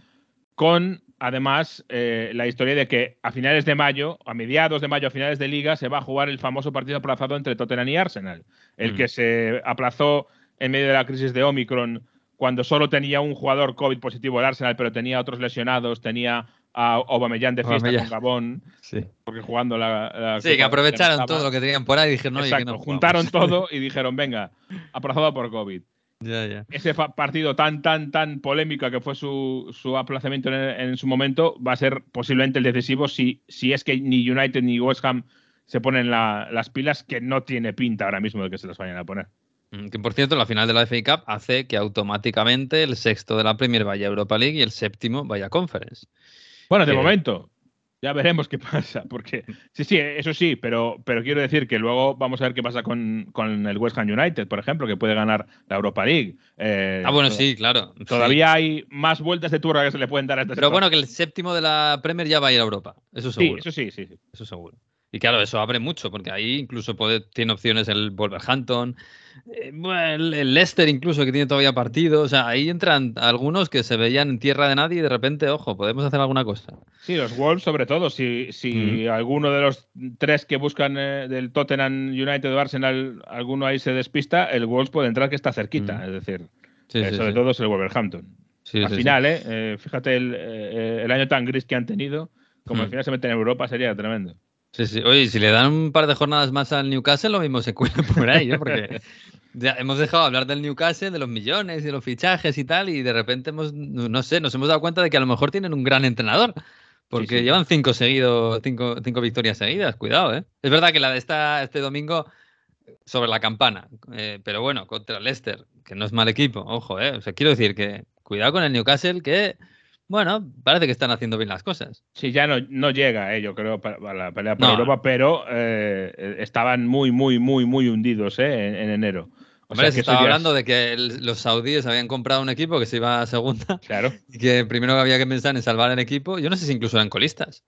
con además la historia de que a finales de mayo, a mediados de mayo, a finales de liga, se va a jugar el famoso partido aplazado entre Tottenham y Arsenal, el mm. que se aplazó en medio de la crisis de Omicron cuando solo tenía un jugador COVID positivo el Arsenal, pero tenía otros lesionados, tenía a Aubameyang de fiesta con Gabón, sí. porque jugando la, Sí, que aprovecharon todo lo que tenían por ahí y dijeron, no, juntaron todo y dijeron, venga, aplazado por COVID. Ese partido tan, tan, tan polémico que fue su, su aplazamiento en, su momento va a ser posiblemente el decisivo si, si es que ni United ni West Ham se ponen las pilas, que no tiene pinta ahora mismo de que se las vayan a poner. Mm, que por cierto, la final de la FA Cup hace que automáticamente el sexto de la Premier vaya a Europa League y el séptimo vaya a Conference. Bueno, de momento, ya veremos qué pasa, porque sí, sí, eso sí, pero, pero quiero decir que luego vamos a ver qué pasa con, el West Ham United, por ejemplo, que puede ganar la Europa League. Eh, ah, bueno, sí, claro. Todavía hay más vueltas de turra que se le pueden dar a este Pero bueno, que el séptimo de la Premier ya va a ir a Europa, eso seguro. Sí, eso sí, sí, sí. Eso seguro. Y claro, eso abre mucho, porque ahí incluso puede, tiene opciones el Wolverhampton, eh, el Leicester incluso, que tiene todavía partido. O sea, ahí entran algunos que se veían en tierra de nadie y de repente, ojo, podemos hacer alguna cosa. Sí, los Wolves sobre todo. Si, si alguno de los tres que buscan eh, del Tottenham United o Arsenal, alguno ahí se despista, el Wolves puede entrar que está cerquita. Es decir, eh, sobre todo es el Wolverhampton. Al final, eh, fíjate el, el, año tan gris que han tenido, como al final se meten en Europa, sería tremendo. Sí, sí. Oye, si le dan un par de jornadas más al Newcastle, lo mismo se cuela por ahí, ¿eh? Porque ya hemos dejado hablar del Newcastle, de los millones de los fichajes y tal, y de repente hemos, no sé, nos hemos dado cuenta de que a lo mejor tienen un gran entrenador. Porque llevan cinco seguidos, cinco, cinco victorias seguidas, cuidado, ¿eh? Es verdad que la de esta, este domingo sobre la campana, eh, pero bueno, contra Leicester, que no es mal equipo, ojo, ¿eh? O sea, quiero decir que cuidado con el Newcastle, que bueno, parece que están haciendo bien las cosas. Sí, ya no, no llega, eh, yo creo, para la pelea por Europa, pero eh, estaban muy, muy, muy, muy hundidos eh, en, enero. O sea, que estaba hablando de que los saudíes habían comprado un equipo que se iba a segunda. Claro. Y que primero había que pensar en salvar el equipo. Yo no sé si incluso eran colistas.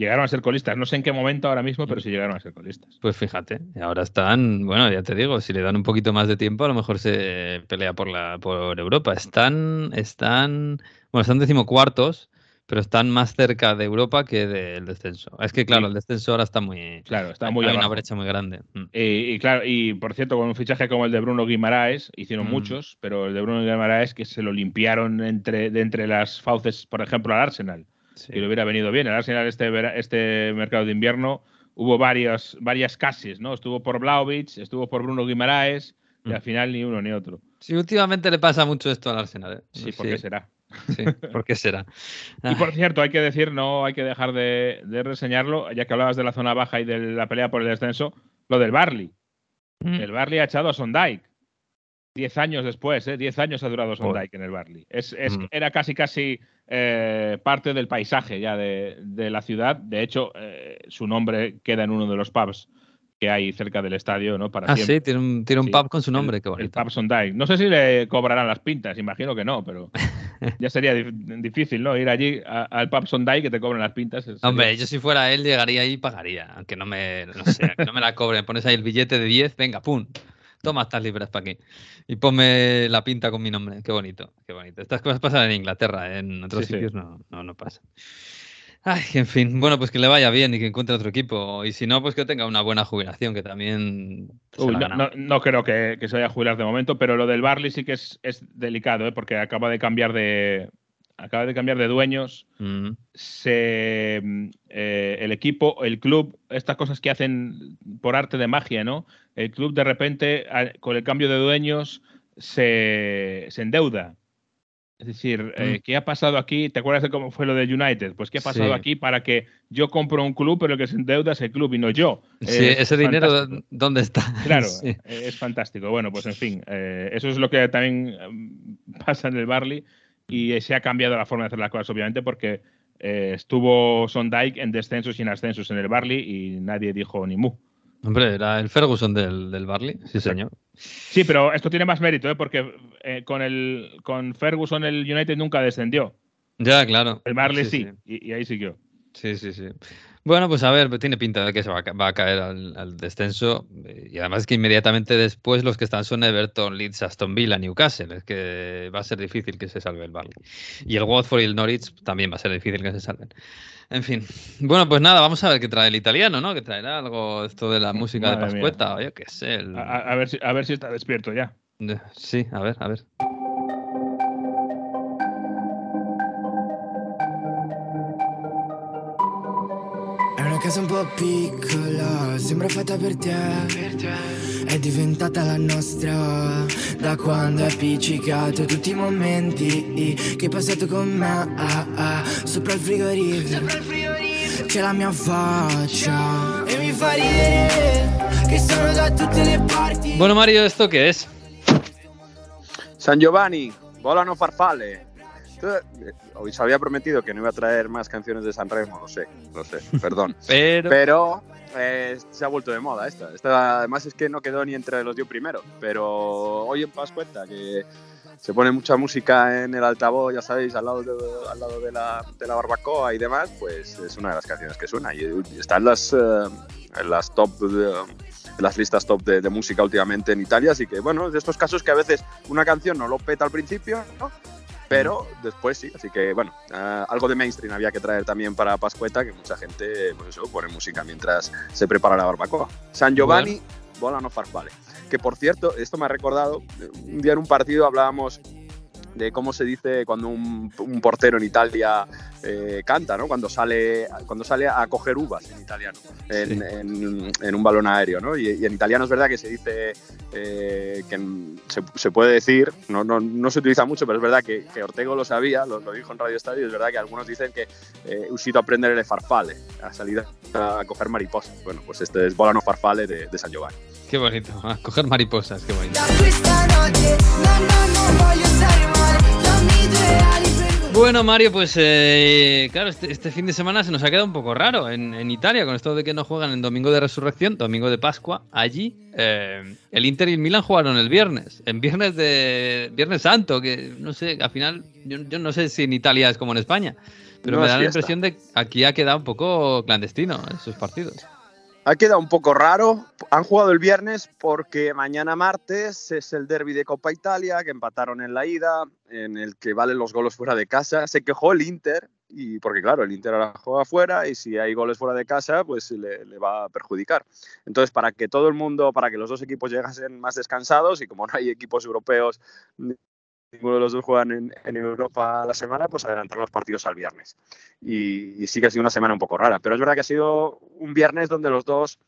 Llegaron a ser colistas. No sé en qué momento ahora mismo, pero sí llegaron a ser colistas. Pues fíjate, ahora están, bueno, ya te digo, si le dan un poquito más de tiempo, a lo mejor se pelea por la por Europa. Están, están bueno, están decimocuartos, pero están más cerca de Europa que del descenso. Es que, claro, el descenso ahora está muy. Claro, está muy. Hay una brecha muy grande. Mm. Y, claro, y por cierto, con un fichaje como el de Bruno Guimaraes, hicieron mm. muchos, pero el de Bruno Guimaraes que se lo limpiaron entre, de entre las fauces, por ejemplo, al Arsenal. Y le hubiera venido bien. El Arsenal, este, este mercado de invierno, hubo varias, varias cases, ¿no? Estuvo por Blaovic, estuvo por Bruno Guimaraes, y mm. al final ni uno ni otro. Sí, últimamente le pasa mucho esto al Arsenal. ¿eh? Sí, ¿por qué será? Sí, ¿por qué será? y por cierto, hay que decir, no hay que dejar de, reseñarlo, ya que hablabas de la zona baja y de la pelea por el descenso, lo del Barley. Mm. El Barley ha echado a Sondike. Diez años después, ¿eh? Diez años ha durado Sondike en el Barley. Es, mm. Era casi, casi eh, parte del paisaje ya de, la ciudad. De hecho, eh, su nombre queda en uno de los pubs que hay cerca del estadio, ¿no? Para ah, sí, tiene un, tiene un pub con su nombre, qué bonito. El pub Sondike. No sé si le cobrarán las pintas, imagino que no, pero ya sería difícil, ¿no? Ir allí al pub Sondike que te cobren las pintas. Hombre, yo si fuera él llegaría ahí y pagaría, aunque no me, no sé, no me la cobren. Pones ahí el billete de 10, venga, pum. Toma estas libras para aquí. Y ponme la pinta con mi nombre. Qué bonito, qué bonito. Estas cosas pasan en Inglaterra, en otros sitios No, no, no pasan. Ay, en fin, bueno, pues que le vaya bien y que encuentre otro equipo. Y si no, pues que tenga una buena jubilación, que también. no, creo que, se vaya a jubilar de momento, pero lo del Barley sí que es, delicado, ¿eh? porque acaba de cambiar de. Acaba de cambiar de dueños. Mm. Se, eh, el equipo, el club, estas cosas que hacen por arte de magia, ¿no? El club de repente, con el cambio de dueños, se, se endeuda es decir, eh, mm. ¿qué ha pasado aquí? ¿Te acuerdas de cómo fue lo de United? Pues ¿qué ha pasado aquí para que yo compro un club, pero el que se endeuda es el club y no yo? Sí, ese dinero, ¿dónde está? Claro, es fantástico. Bueno, pues en fin, eh, eso es lo que también mm, pasa en el Barley y se ha cambiado la forma de hacer las cosas, obviamente, porque eh, estuvo Sondike en descensos y en ascensos en el Barley y nadie dijo ni mu. Hombre, era el Ferguson del, del Barley, sí señor. Sí, pero esto tiene más mérito, ¿eh? porque eh, con, el, con Ferguson el United nunca descendió. Ya, claro. El Barley sí, Y, ahí siguió. Sí, sí, sí. Bueno, pues a ver, tiene pinta de que se va a, caer al, descenso. Y además es que inmediatamente después los que están son Everton, Leeds, Aston Villa, Newcastle. Es que va a ser difícil que se salve el Barley. Y el Watford y el Norwich también va a ser difícil que se salven. En fin. Bueno, pues nada, vamos a ver qué trae el italiano, ¿no? Que traerá algo esto de la música de Pascueta, o yo qué sé. A, ver si, a ver si está despierto ya. Sí, a ver, a ver. Casa un po' piccola, sembra fatta per te. Per te. È diventata la nostra da quando è appiccicato tutti i momenti che hai passato con me. Ah, ah, sopra il frigorifero. C'è la mia faccia e mi fa ridere che sono da tutte le parti. Bueno, Mario, ¿esto qué es? San Giovanni, volano farfalle. Eh, os había prometido que no iba a traer más canciones de San Remo, lo sé, lo sé, perdón. pero, eh, se ha vuelto de moda esta. esta. Además es que no quedó ni entre los dio primero, pero hoy en Pascueta que se pone mucha música en el altavoz, ya sabéis, al lado de, al lado de, la, de la barbacoa y demás, pues es una de las canciones que suena y está en las, eh, en las top las listas top de, de, música últimamente en Italia, así que bueno, de estos casos que a veces una canción no lo peta al principio, ¿no? Pero después sí, así que bueno, uh, algo de mainstream había que traer también para Pascueta, que mucha gente pues eso, pone música mientras se prepara la barbacoa. San Giovanni, bueno. volano farfale. Que por cierto, esto me ha recordado, un día en un partido hablábamos de cómo se dice cuando un, portero en Italia eh, canta, ¿no? Cuando sale, cuando sale a coger uvas en italiano, en, un balón aéreo, ¿no? Y, en italiano es verdad que se dice eh, que se, puede decir, no, no, no, se utiliza mucho, pero es verdad que, que Ortego lo sabía, lo, dijo en Radio Estadio, es verdad que algunos dicen que eh, usito aprender el farfale, a salir a, coger mariposas. Bueno, pues este es Volano Farfale de, de San Giovanni. Qué bonito, a coger mariposas, qué bonito. Bueno, Mario, pues eh, claro, este, este, fin de semana se nos ha quedado un poco raro en, Italia, con esto de que no juegan en Domingo de Resurrección, Domingo de Pascua. Allí eh, el Inter y el Milan jugaron el viernes, en viernes de Viernes Santo, que no sé, al final yo, no sé si en Italia es como en España, pero me da la impresión de que aquí ha quedado un poco clandestino esos partidos. Ha quedado un poco raro. Han jugado el viernes porque mañana martes es el derby de Copa Italia, que empataron en la ida, en el que valen los goles fuera de casa. Se quejó el Inter, y porque claro, el Inter ahora juega fuera y si hay goles fuera de casa, pues le, le, va a perjudicar. Entonces, para que todo el mundo, para que los dos equipos llegasen más descansados y como no hay equipos europeos ninguno de los dos juegan en, en, Europa la semana, pues adelantar los partidos al viernes. Y, sí que ha sido una semana un poco rara, pero es verdad que ha sido un viernes donde los dos,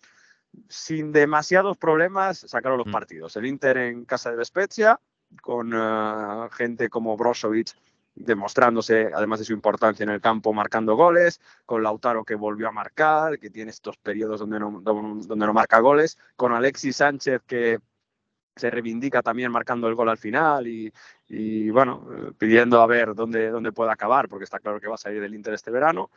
sin demasiados problemas, sacaron los mm. partidos. El Inter en casa de Spezia, con eh, gente como Brozovic demostrándose, además de su importancia en el campo, marcando goles, con Lautaro que volvió a marcar, que tiene estos periodos donde no, donde no marca goles, con Alexis Sánchez que se reivindica también marcando el gol al final y, y bueno, pidiendo a ver dónde, dónde puede acabar, porque está claro que va a salir del Inter este verano.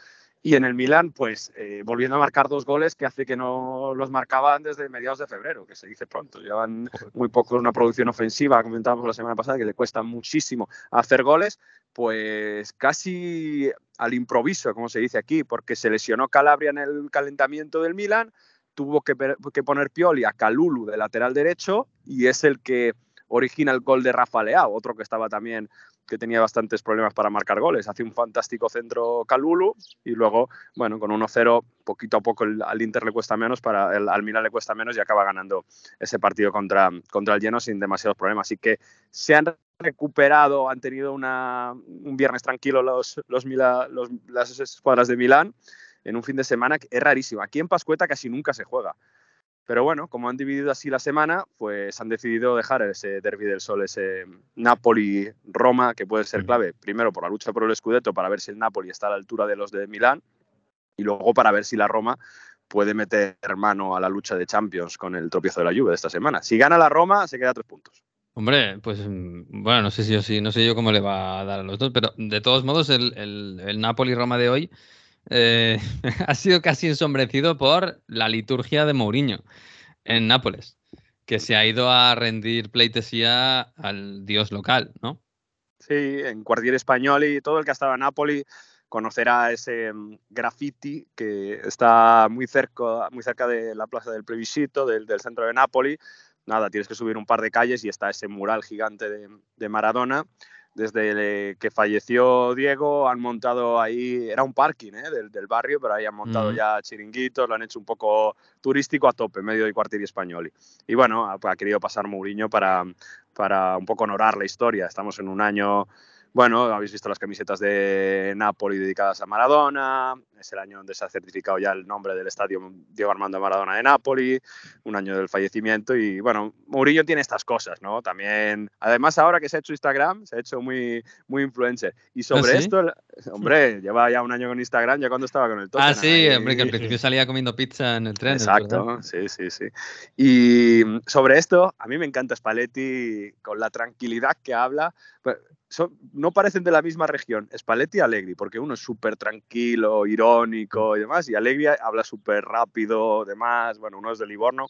Y en el Milan, pues eh, volviendo a marcar dos goles que hace que no los marcaban desde mediados de febrero, que se dice pronto. Llevan muy poco una producción ofensiva, comentábamos la semana pasada, que le cuesta muchísimo hacer goles, pues casi al improviso, como se dice aquí, porque se lesionó Calabria en el calentamiento del Milan, tuvo que, poner Pioli a Calulu de lateral derecho y es el que origina el gol de Rafa Leao, otro que estaba también que tenía bastantes problemas para marcar goles. Hace un fantástico centro Calulu y luego, bueno, con 1-0, poquito a poco al Inter le cuesta menos, para al Milan le cuesta menos y acaba ganando ese partido contra, contra el Lleno sin demasiados problemas. Así que se han recuperado, han tenido un viernes tranquilo los, los, las escuadras de Milán en un fin de semana es rarísimo. Aquí en Pascueta casi nunca se juega. Pero bueno, como han dividido así la semana, pues han decidido dejar ese derby del sol, ese Napoli-Roma, que puede ser clave, primero por la lucha por el Scudetto, para ver si el Napoli está a la altura de los de Milán, y luego para ver si la Roma puede meter mano a la lucha de Champions con el tropiezo de la Juve de esta semana. Si gana la Roma, se queda a tres puntos. Hombre, pues mm, bueno, no sé si yo sí, no sé yo cómo le va a dar a los dos, pero de todos modos el, el, el Napoli-Roma de hoy eh, ha sido casi ensombrecido por la liturgia de Mourinho en Nápoles, que se ha ido a rendir pleitesía al dios local, ¿no? Sí, en Cuartier Español y todo el que ha estado en Nápoles conocerá ese mm, graffiti que está muy cerca, muy cerca de la plaza del Plebiscito, del, centro de Nápoles. Nada, tienes que subir un par de calles y está ese mural gigante de, de Maradona desde que falleció Diego han montado ahí, era un parking ¿eh? del, barrio, pero ahí han montado mm. ya chiringuitos, lo han hecho un poco turístico a tope, medio de cuartel español. Y bueno, ha, ha, querido pasar Mourinho para, para un poco honorar la historia. Estamos en un año bueno, habéis visto las camisetas de Napoli dedicadas a Maradona, es el año donde se ha certificado ya el nombre del estadio Diego Armando Maradona de Napoli, un año del fallecimiento y bueno, Mourinho tiene estas cosas, ¿no? También, además ahora que se ha hecho Instagram, se ha hecho muy, muy influencer. Y sobre ¿Ah, esto, hombre, lleva ya un año con Instagram, ya cuando estaba con el Tottenham. Ah, sí, hombre, que al principio salía comiendo pizza en el tren. Exacto, sí, sí, sí. Y sobre esto, a mí me encanta Spalletti con la tranquilidad que habla. No parecen de la misma región, Spalletti y Allegri, porque uno es súper tranquilo, irónico y demás, y Allegri habla súper rápido, demás, bueno, uno es de Livorno.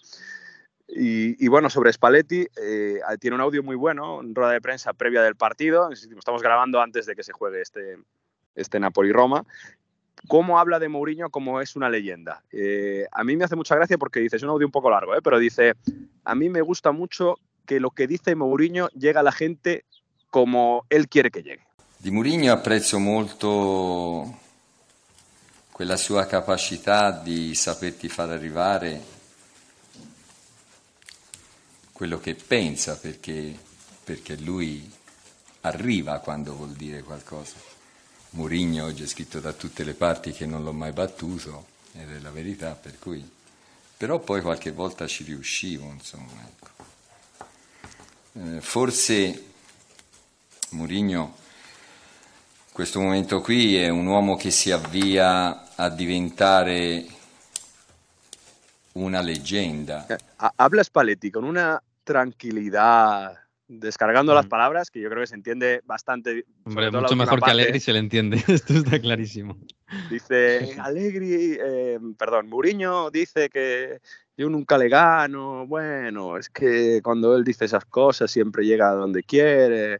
Y, bueno, sobre Spalletti, eh, tiene un audio muy bueno, en rueda de prensa previa del partido, estamos grabando antes de que se juegue este, este Napoli-Roma, cómo habla de Mourinho como es una leyenda. Eh, a mí me hace mucha gracia porque dice, es un audio un poco largo, eh, pero dice, a mí me gusta mucho que lo que dice Mourinho llega a la gente como él quiere che llegue. Di Mourinho apprezzo molto quella sua capacità di saperti far arrivare quello che pensa perché, perché lui arriva quando vuol dire qualcosa. Mourinho oggi è scritto da tutte le parti che non l'ho mai battuto ed è la verità per cui però poi qualche volta ci riuscivo insomma ecco. eh, forse Mourinho in questo momento qui è un uomo che si avvia a diventare una leggenda. Eh, habla Spalletti con una tranquilidad, descargando mm. las palabras, que yo creo que se entiende bastante. Hombre, mucho mejor que Allegri se le entiende, esto está clarísimo. Dice, Allegri, eh, perdón, Mourinho dice que yo nunca le gano, bueno, es que cuando él dice esas cosas siempre llega a donde quiere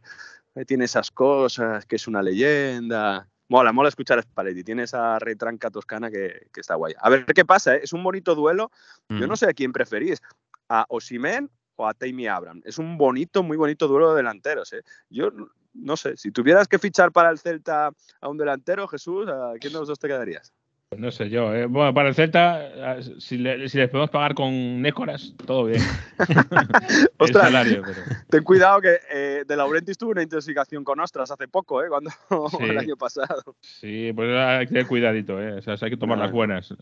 tiene esas cosas, que es una leyenda. Mola, mola escuchar a Spalletti, tiene esa retranca toscana que, está guay. A ver qué pasa, ¿eh? es un bonito duelo. Yo no mm. sé a quién preferís, a Osimen o a Tammy Abraham. Es un bonito, muy bonito duelo de delanteros. ¿eh? Yo no sé, si tuvieras que fichar para el Celta a un delantero, Jesús, ¿a quién de los dos te quedarías? Pues no sé yo. Eh. Bueno, para el Celta, si, les podemos pagar con nécoras, todo bien. Ostras, salario, ten cuidado que eh, De Laurentiis tuvo una intoxicación con ostras hace poco, ¿eh? Cuando, el año pasado. Sí, pues hay que tener cuidadito, ¿eh? O sea, hay que tomar las buenas.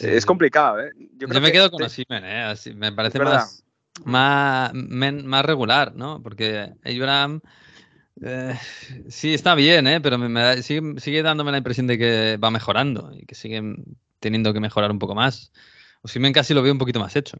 Es complicado, ¿eh? Yo, me quedo con Osimen, ¿eh? Así, me parece más, más, más, regular, ¿no? Porque Abraham eh, sí, está bien, ¿eh? pero me, sigue, dándome la impresión de que va mejorando y que siguen teniendo que mejorar un poco más. O si me casi lo veo un poquito más hecho.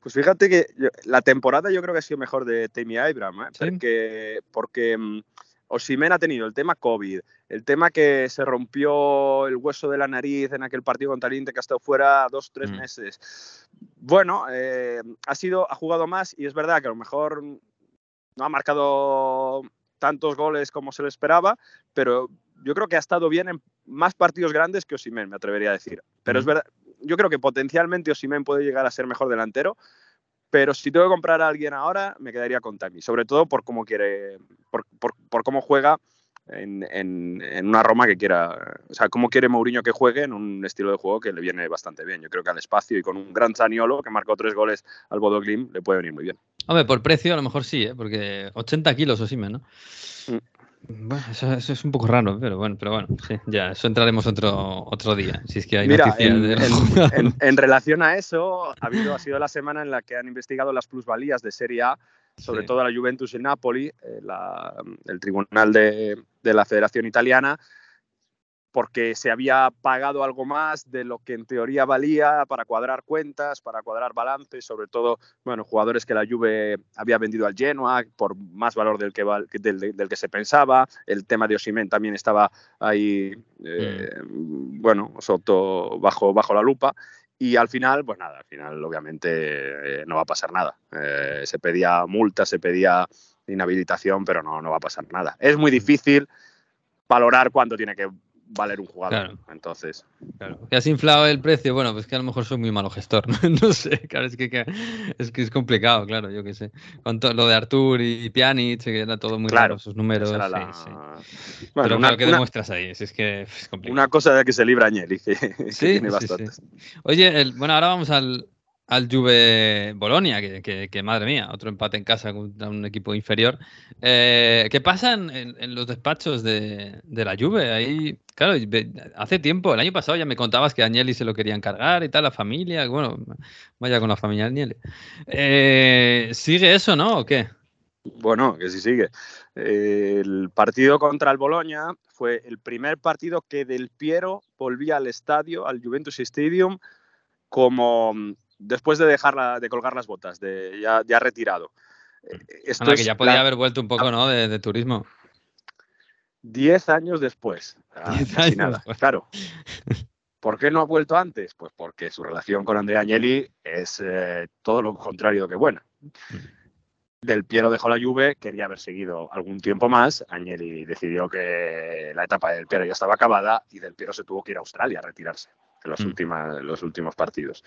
Pues fíjate que la temporada yo creo que ha sido mejor de Tammy Abraham, ¿eh? porque, porque mm, Osimen ha tenido el tema COVID, el tema que se rompió el hueso de la nariz en aquel partido contra el Inter que ha estado fuera dos o tres mm. meses. Bueno, eh, ha sido, ha jugado más y es verdad que a lo mejor no ha marcado tantos goles como se le esperaba, pero yo creo que ha estado bien en más partidos grandes que Osimen, me atrevería a decir. Pero es verdad, yo creo que potencialmente Osimen puede llegar a ser mejor delantero, pero si tengo que comprar a alguien ahora, me quedaría con Tami, sobre todo por cómo quiere, por, por, cómo juega en, en, una Roma que quiera, o sea, cómo quiere Mourinho que juegue en un estilo de juego que le viene bastante bien. Yo creo que al espacio y con un gran Zaniolo que marcó tres goles al Bodo Glim le puede venir muy bien. Hombre, por precio a lo mejor sí, ¿eh? porque 80 kilos o sí, ¿no? Mm. Bueno, eso, es un poco raro, pero bueno, pero bueno, sí, ya, eso entraremos otro, otro día, si es que hay noticias en, en, relación a eso, ha, habido, ha sido la semana en la que han investigado las plusvalías de Serie A, sobre todo la Juventus y Napoli, eh, el tribunal de, de la Federación Italiana, porque se había pagado algo más de lo que en teoría valía para cuadrar cuentas, para cuadrar balances, sobre todo, bueno, jugadores que la Juve había vendido al Genoa por más valor del que, del, que se pensaba, el tema de Osimen también estaba ahí, eh, mm. bueno, bajo, bajo la lupa, y al final, pues nada, al final obviamente eh, no va a pasar nada. Eh, se pedía multa, se pedía inhabilitación, pero no, no va a pasar nada. Es muy difícil valorar cuánto tiene que valer un jugador. Entonces. Claro. Que has inflado el precio, bueno, pues que a lo mejor soy muy malo gestor, no, sé, claro, es que, es que es complicado, claro, yo qué sé. Con lo de Artur y Pjanic, que era todo muy claro, sus números. Bueno, Pero ¿qué demuestras ahí? Es, que es complicado. Una cosa de que se libra Agnelli, que, tiene bastantes. Oye, bueno, ahora vamos al, al Juve Bolonia, que, madre mía, otro empate en casa contra un equipo inferior. Eh, ¿Qué pasa en, los despachos de, la Juve? Ahí, claro, hace tiempo, el año pasado ya me contabas que Agnelli se lo quería encargar y tal, la familia, bueno, vaya con la familia Agnelli. Eh, ¿Sigue eso, no? ¿O qué? Bueno, que sí sigue. el partido contra el Bolonia fue el primer partido que Del Piero volvía al estadio, al Juventus Stadium, como después de dejarla, de colgar las botas, de ya, retirado. Eh, esto que ya podía haber vuelto un poco, ¿no? De, turismo. Diez años después. Ah, claro. ¿Por qué no ha vuelto antes? Pues porque su relación con Andrea Agnelli es eh, todo lo contrario que buena. Del Piero dejó la Juve, quería haber seguido algún tiempo más. Agnelli decidió que la etapa del Piero ya estaba acabada y Del Piero se tuvo que ir a Australia a retirarse en los, mm. los últimos partidos.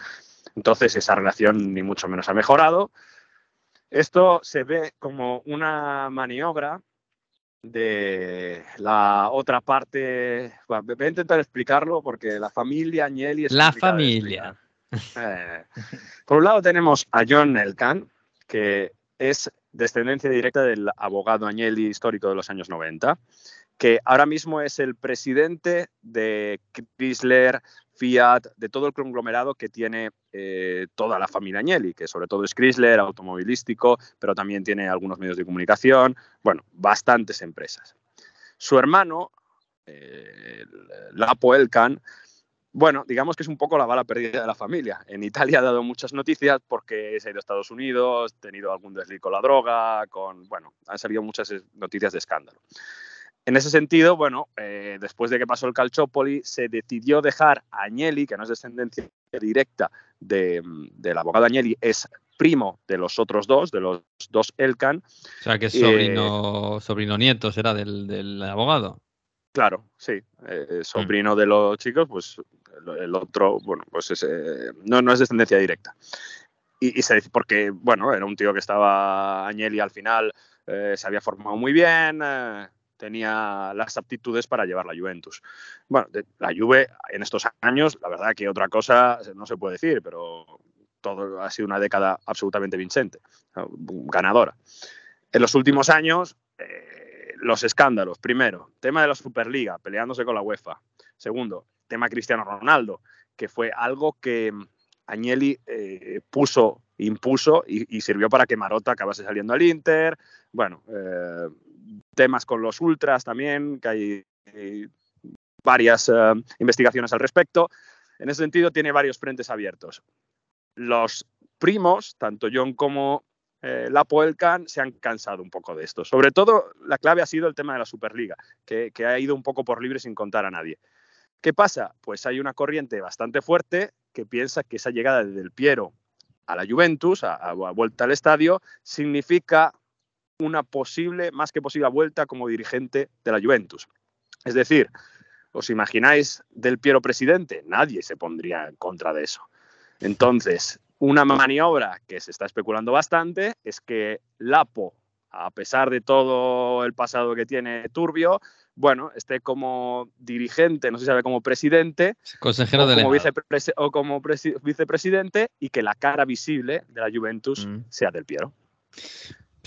Entonces, esa relación ni mucho menos ha mejorado. Esto se ve como una maniobra de la otra parte. voy a intentar explicarlo porque la familia Agnelli es. La familia. Eh, por un lado tenemos a John Elkan, que es descendencia directa del abogado Agnelli histórico de los años 90, que ahora mismo es el presidente de Chrysler, Fiat, de todo el conglomerado que tiene eh, toda la familia Agnelli, que sobre todo es Chrysler, automovilístico, pero también tiene algunos medios de comunicación, bueno, bastantes empresas. Su hermano, eh, Lapo Elkan, bueno, digamos que es un poco la bala perdida de la familia. En Italia ha dado muchas noticias porque se ha ido a Estados Unidos, ha tenido algún desliz con la droga, con, bueno, han salido muchas noticias de escándalo. En ese sentido, bueno, eh, después de que pasó el Calciopoli, se decidió dejar a Agnelli, que no es descendencia directa de, del abogado Agnelli, es primo de los otros dos, de los dos Elkan. O sea, que es sobrino, eh, sobrino nieto será del, abogado. Claro, sí. Eh, sobrino de los chicos, pues el otro, bueno, pues no, no es descendencia directa. Y, se dice, porque, bueno, era un tío que estaba Agnelli al final, se había formado muy bien, tenía las aptitudes para llevar la Juventus. Bueno, la Juve en estos años, la verdad que otra cosa no se puede decir, pero todo ha sido una década absolutamente vincente, ganadora. En los últimos años, eh, los escándalos. Primero, tema de la Superliga, peleándose con la UEFA. Segundo, tema Cristiano Ronaldo, que fue algo que Agnelli eh, puso, impuso y, sirvió para que Marotta acabase saliendo al Inter. Bueno, eh, temas con los ultras también, que hay, varias eh, investigaciones al respecto. En ese sentido, tiene varios frentes abiertos. Los primos, tanto John como eh, la Poelcan, se han cansado un poco de esto. Sobre todo, la clave ha sido el tema de la Superliga, que, ha ido un poco por libre sin contar a nadie. ¿Qué pasa? Pues hay una corriente bastante fuerte que piensa que esa llegada del Piero a la Juventus, a vuelta al estadio, significa una posible, más que posible vuelta como dirigente de la Juventus. Es decir, ¿Os imagináis del Piero presidente? Nadie se pondría en contra de eso. Entonces, una maniobra que se está especulando bastante es que Lapo, a pesar de todo el pasado que tiene turbio, bueno, esté como dirigente, no se sabe como presidente, consejero o, como o como vicepresidente y que la cara visible de la Juventus mm. sea del Piero.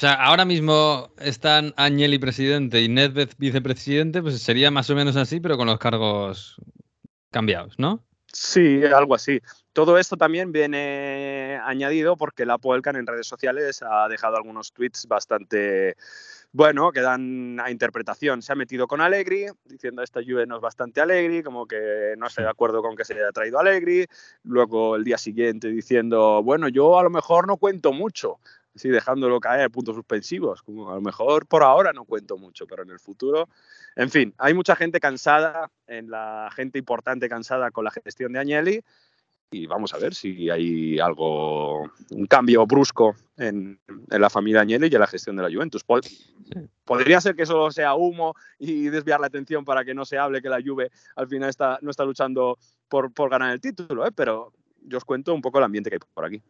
Sea, ahora mismo están Agnelli presidente y Nedved vicepresidente, pues sería más o menos así, pero con los cargos cambiados, ¿no? Sí, algo así. Todo esto también viene añadido porque la Polkan en redes sociales ha dejado algunos tweets bastante, bueno, que dan a interpretación. Se ha metido con Allegri, diciendo esta Juve no es bastante Allegri, como que no estoy de acuerdo con que se haya traído Allegri. Luego el día siguiente diciendo, bueno, yo a lo mejor no cuento mucho sí, dejándolo caer, puntos suspensivos. Como a lo mejor por ahora no cuento mucho, pero en el futuro. En fin, hay mucha gente cansada, en la gente importante cansada con la gestión de Agnelli. Y vamos a ver si hay algo, un cambio brusco en, la familia Agnelli y en la gestión de la Juventus. Podría ser que solo sea humo y desviar la atención para que no se hable que la Juve al final está, no está luchando por, por ganar el título, ¿eh? pero yo os cuento un poco el ambiente que hay por aquí.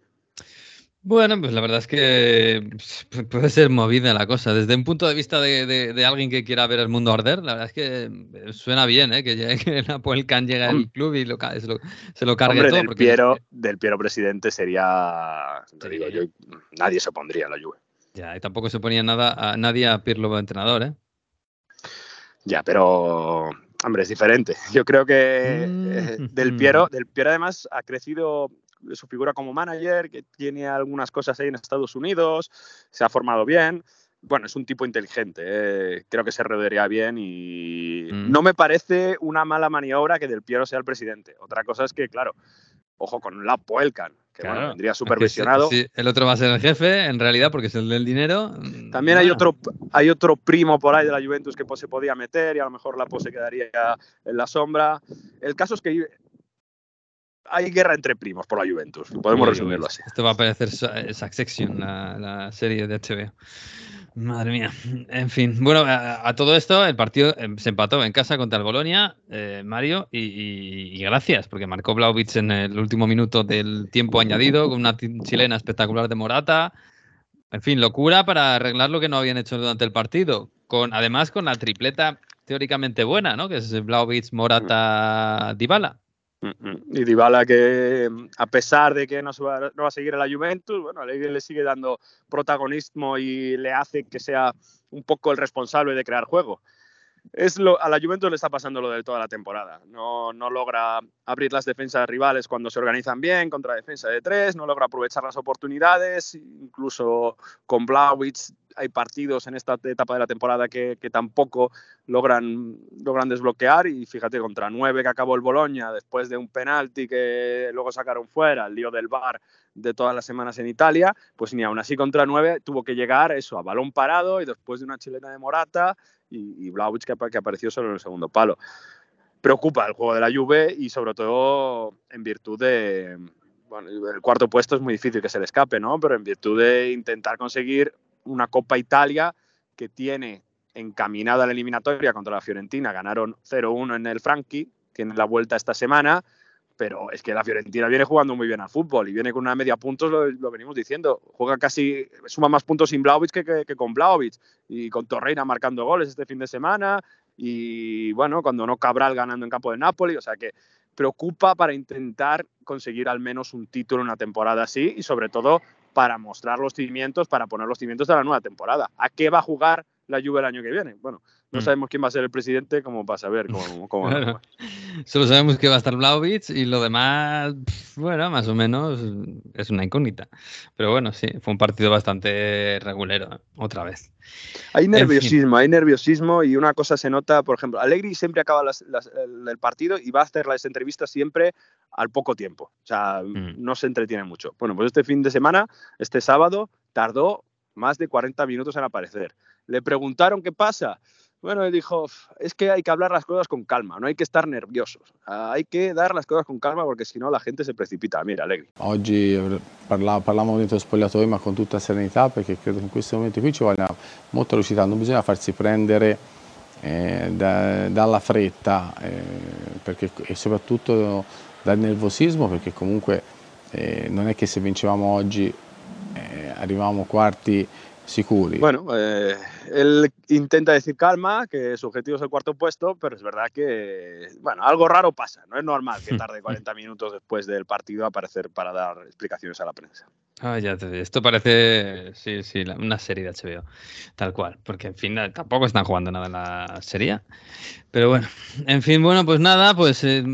Bueno, pues la verdad es que pues, puede ser movida la cosa. Desde un punto de vista de, alguien que quiera ver el mundo arder, la verdad es que eh, suena bien, ¿eh? que, llegue, que Can llegue al club y se lo cargue todo. Del, Piero, del Piero presidente sería, te digo yo, nadie se opondría a la Juve. Ya, y tampoco se ponía nada a, nadie a Pirlo entrenador, ¿eh? Ya, pero hombre, es diferente. Yo creo que mm, eh, del Piero, del Piero además ha crecido su figura como manager, que tiene algunas cosas ahí en Estados Unidos, se ha formado bien. Bueno, es un tipo inteligente, eh, creo que se rodearía bien y mm. no me parece una mala maniobra que Del Piero sea el presidente. Otra cosa es que, claro, ojo con la Puelcan, que bueno, vendría supervisionado. el otro va a ser el jefe, en realidad, porque es el del dinero. También hay, otro, hay otro primo por ahí de la Juventus que pues, se podía meter y a lo mejor la pose quedaría en la sombra. El caso es que hay guerra entre primos por la Juventus. Podemos resumirlo así. Esto va a parecer Succession, la, la serie de HBO. Madre mía. En fin. Bueno, a, todo esto, el partido em, se empató en casa contra el Bolonia, eh, Mario, y, gracias, porque marcó Blauvitz en el último minuto del tiempo añadido, con una chilena espectacular de Morata. En fin, locura para arreglar lo que no habían hecho durante el partido. Con, además, con la tripleta teóricamente buena, ¿no? Que es Blauvitz, Morata, Dybala. Y Dybala que a pesar de que no, va, a seguir en la Juventus, bueno, le sigue dando protagonismo y le hace que sea un poco el responsable de crear juego. Es lo, a la Juventus le está pasando lo de toda la temporada. No, no logra abrir las defensas rivales cuando se organizan bien contra defensa de tres, no logra aprovechar las oportunidades, incluso con Blauwitz hay partidos en esta etapa de la temporada que, tampoco logran, logran desbloquear y fíjate, contra nueve que acabó el Boloña después de un penalti que luego sacaron fuera, el lío del bar de todas las semanas en Italia, pues ni aún así contra nueve tuvo que llegar eso, a balón parado y después de una chilena de Morata y, y que, apareció solo en el segundo palo. Preocupa el juego de la Juve y sobre todo en virtud de, bueno, el cuarto puesto es muy difícil que se le escape, ¿no? Pero en virtud de intentar conseguir una Copa Italia que tiene encaminada la eliminatoria contra la Fiorentina. Ganaron 0-1 en el Franchi, tiene la vuelta esta semana, pero es que la Fiorentina viene jugando muy bien al fútbol y viene con una media puntos, lo, venimos diciendo. Juega casi, suma más puntos sin Blaovic que, con Blaovic y con Torreira marcando goles este fin de semana y bueno, cuando no Cabral ganando en campo de Napoli, o sea que preocupa para intentar conseguir al menos un título en una temporada así y sobre todo para mostrar los cimientos, para poner los cimientos de la nueva temporada. ¿A qué va a jugar la Juve el año que viene? Bueno, no mm. sabemos quién va a ser el presidente como para saber cómo, cómo Solo sabemos que va a estar Blauvitz y lo demás, bueno, más o menos es una incógnita. Pero bueno, sí, fue un partido bastante regulero, otra vez. Hay nerviosismo, hay nerviosismo y una cosa se nota, por ejemplo, Allegri siempre acaba el, partido y va a hacer las entrevistas siempre al poco tiempo. O sea, mm. no se entretiene mucho. Bueno, pues este fin de semana, este sábado, tardó más de 40 minutos en aparecer. Le preguntaron qué pasa. Bueno, él dijo, es que hay que hablar las cosas con calma, no hay que estar nerviosos, hay que dar las cosas con calma porque si no la gente se precipita. Mira, Allegri. Oggi parla, parliamo dentro lo spogliatoio ma con tutta serenità perché credo che in questi momenti qui ci voglia molta lucidità, non bisogna farsi prendere eh, da, dalla fretta eh, e soprattutto dal nervosismo perché comunque eh, non è che se vincevamo oggi eh, arrivavamo quarti Sicuri. Bueno, eh, él intenta decir calma, que su objetivo es el cuarto puesto, pero es verdad que, bueno, algo raro pasa. No es normal que tarde 40 minutos después del partido a aparecer para dar explicaciones a la prensa. Ah, ya te, esto parece, sí, sí, una serie de HBO, tal cual, porque en fin, tampoco están jugando nada en la serie. Pero bueno, en fin, bueno, pues nada, pues, eh,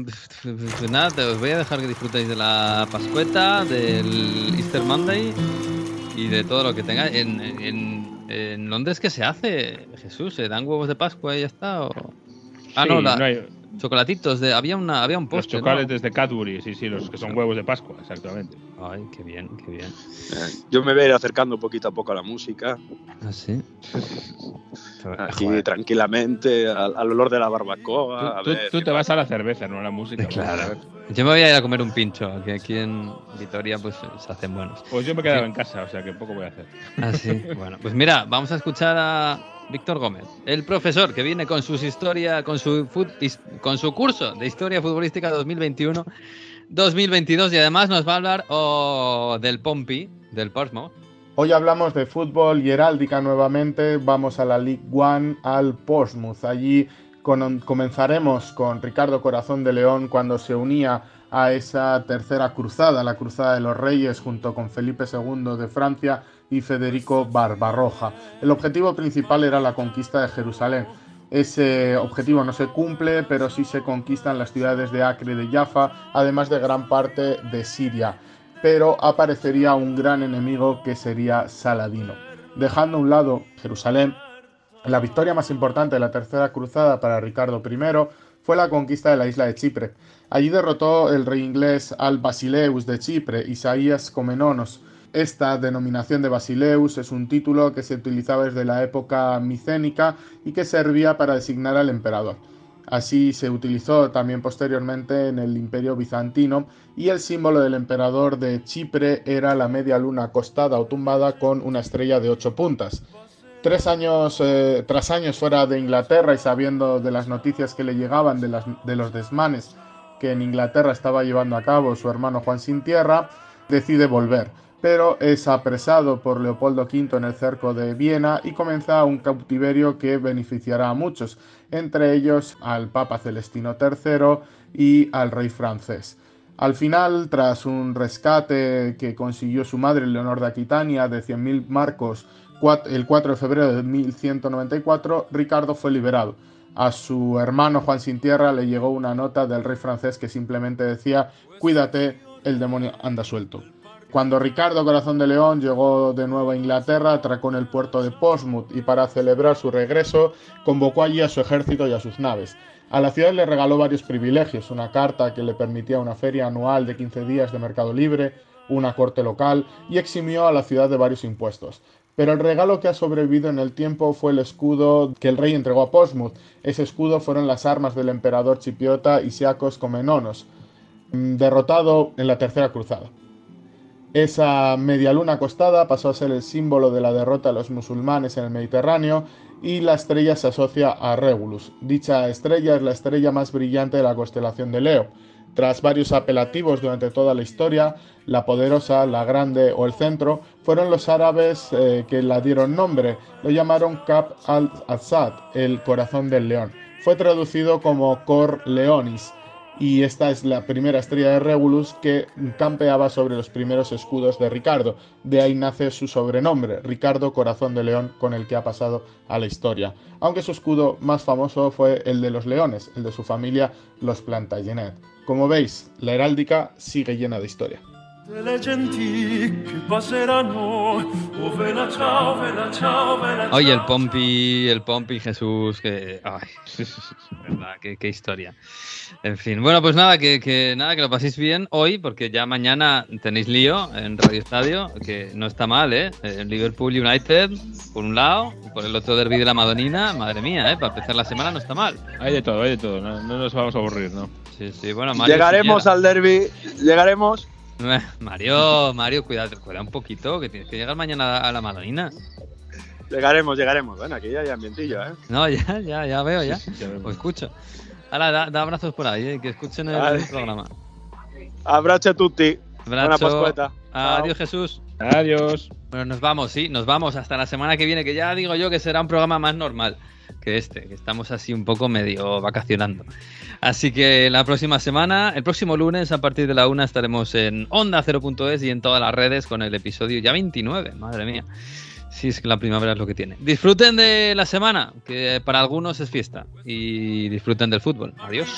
pues nada, te os voy a dejar que disfrutéis de la Pascueta, del Easter Monday y de todo lo que tenga. ¿En, en, en Londres qué se hace, Jesús? ¿Se dan huevos de Pascua y ya está? O... Ah, no, la, chocolatitos. De, había, una, había un postre. Los chocolates de Cadbury, sí, sí, los que son huevos de Pascua, exactamente. Ay, qué bien, qué bien. Eh, yo me voy a ir acercando poquito a poco a la música. Ah, sí. Aquí tranquilamente, al, olor de la barbacoa. Tú, tú, te vas a la cerveza, no a la música. Claro. Yo me voy a ir a comer un pincho, que aquí en Vitoria pues se hacen buenos. Pues yo me he quedado en casa, o sea que poco voy a hacer. Ah, sí. bueno, pues mira, vamos a escuchar a Víctor Gómez, el profesor que viene con sus historia, con su con su curso de historia futbolística 2021. 2022 y además nos va a hablar oh, del Pompi, del Portsmouth. Hoy hablamos de fútbol y heráldica nuevamente, vamos a la League One, al Portsmouth. Allí comenzaremos con Ricardo Corazón de León cuando se unía a esa tercera cruzada, la Cruzada de los Reyes, junto con Felipe II de Francia y Federico Barbarroja. El objetivo principal era la conquista de Jerusalén. Ese objetivo no se cumple, pero sí se conquistan las ciudades de Acre y de Jaffa, además de gran parte de Siria. Pero aparecería un gran enemigo que sería Saladino. Dejando a un lado Jerusalén, la victoria más importante de la Tercera Cruzada para Ricardo I fue la conquista de la isla de Chipre. Allí derrotó el rey inglés al Basileus de Chipre, Isaías Comenonos. Esta denominación de Basileus es un título que se utilizaba desde la época micénica y que servía para designar al emperador. Así se utilizó también posteriormente en el imperio bizantino y el símbolo del emperador de Chipre era la media luna acostada o tumbada con una estrella de ocho puntas. Tres años, eh, tras años fuera de Inglaterra y sabiendo de las noticias que le llegaban de, de los desmanes que en Inglaterra estaba llevando a cabo su hermano Juan Sin Tierra, decide volver, pero es apresado por Leopoldo V en el cerco de Viena y comienza un cautiverio que beneficiará a muchos, entre ellos al Papa Celestino III y al rey francés. Al final, tras un rescate que consiguió su madre Leonor de Aquitania de 100.000 marcos el 4 de febrero de 1194, Ricardo fue liberado. A su hermano Juan Sin Tierra le llegó una nota del rey francés que simplemente decía, cuídate, el demonio anda suelto. Cuando Ricardo Corazón de León llegó de nuevo a Inglaterra, atracó en el puerto de Portsmouth y para celebrar su regreso convocó allí a su ejército y a sus naves. A la ciudad le regaló varios privilegios, una carta que le permitía una feria anual de 15 días de mercado libre, una corte local y eximió a la ciudad de varios impuestos. Pero el regalo que ha sobrevivido en el tiempo fue el escudo que el rey entregó a Portsmouth. Ese escudo fueron las armas del emperador chipriota Isiacos Comenonos, mm, derrotado en la Tercera Cruzada. Esa media luna acostada pasó a ser el símbolo de la derrota de los musulmanes en el Mediterráneo y la estrella se asocia a Regulus. Dicha estrella es la estrella más brillante de la constelación de Leo. Tras varios apelativos durante toda la historia, la poderosa, la grande o el centro fueron los árabes eh, que la dieron nombre. Lo llamaron Cap al-Assad, el corazón del león. Fue traducido como Cor Leonis y esta es la primera estrella de Regulus que campeaba sobre los primeros escudos de Ricardo. De ahí nace su sobrenombre, Ricardo Corazón de León, con el que ha pasado a la historia. Aunque su escudo más famoso fue el de los leones, el de su familia, los Plantagenet. Como veis, la heráldica sigue llena de historia. Oye, el Pompi, el Pompi Jesús, que. Ay, verdad, qué, historia. En fin, bueno, pues nada, que, nada, que lo paséis bien hoy, porque ya mañana tenéis lío en Radio Estadio, que no está mal, ¿eh? En Liverpool United, por un lado, y por el otro derby de la Madonina, madre mía, ¿eh? Para empezar la semana no está mal. Hay de todo, hay de todo, no, nos vamos a aburrir, ¿no? Sí, sí, bueno, Llegaremos al derby, llegaremos. Mario, Mario, cuidado, cuida un poquito, que tienes que llegar mañana a la Madonina. Llegaremos, llegaremos. Bueno, aquí ya hay ambientillo, ¿eh? No, ya, ya, ya veo, ya. Os escucho. Hala, da, abrazos por ahí, ¿eh? que escuchen el, programa. Abrazo a tutti. Abrazo. Buena Adiós, Jesús. Adiós. Bueno, nos vamos, sí, nos vamos hasta la semana que viene, que ya digo yo que será un programa más normal que este, que estamos así un poco medio vacacionando. Así que la próxima semana, el próximo lunes a partir de la una estaremos en Onda 0.es y en todas las redes con el episodio ya 29, madre mía. Sí, es que la primavera es lo que tiene. Disfruten de la semana, que para algunos es fiesta. Y disfruten del fútbol. Adiós.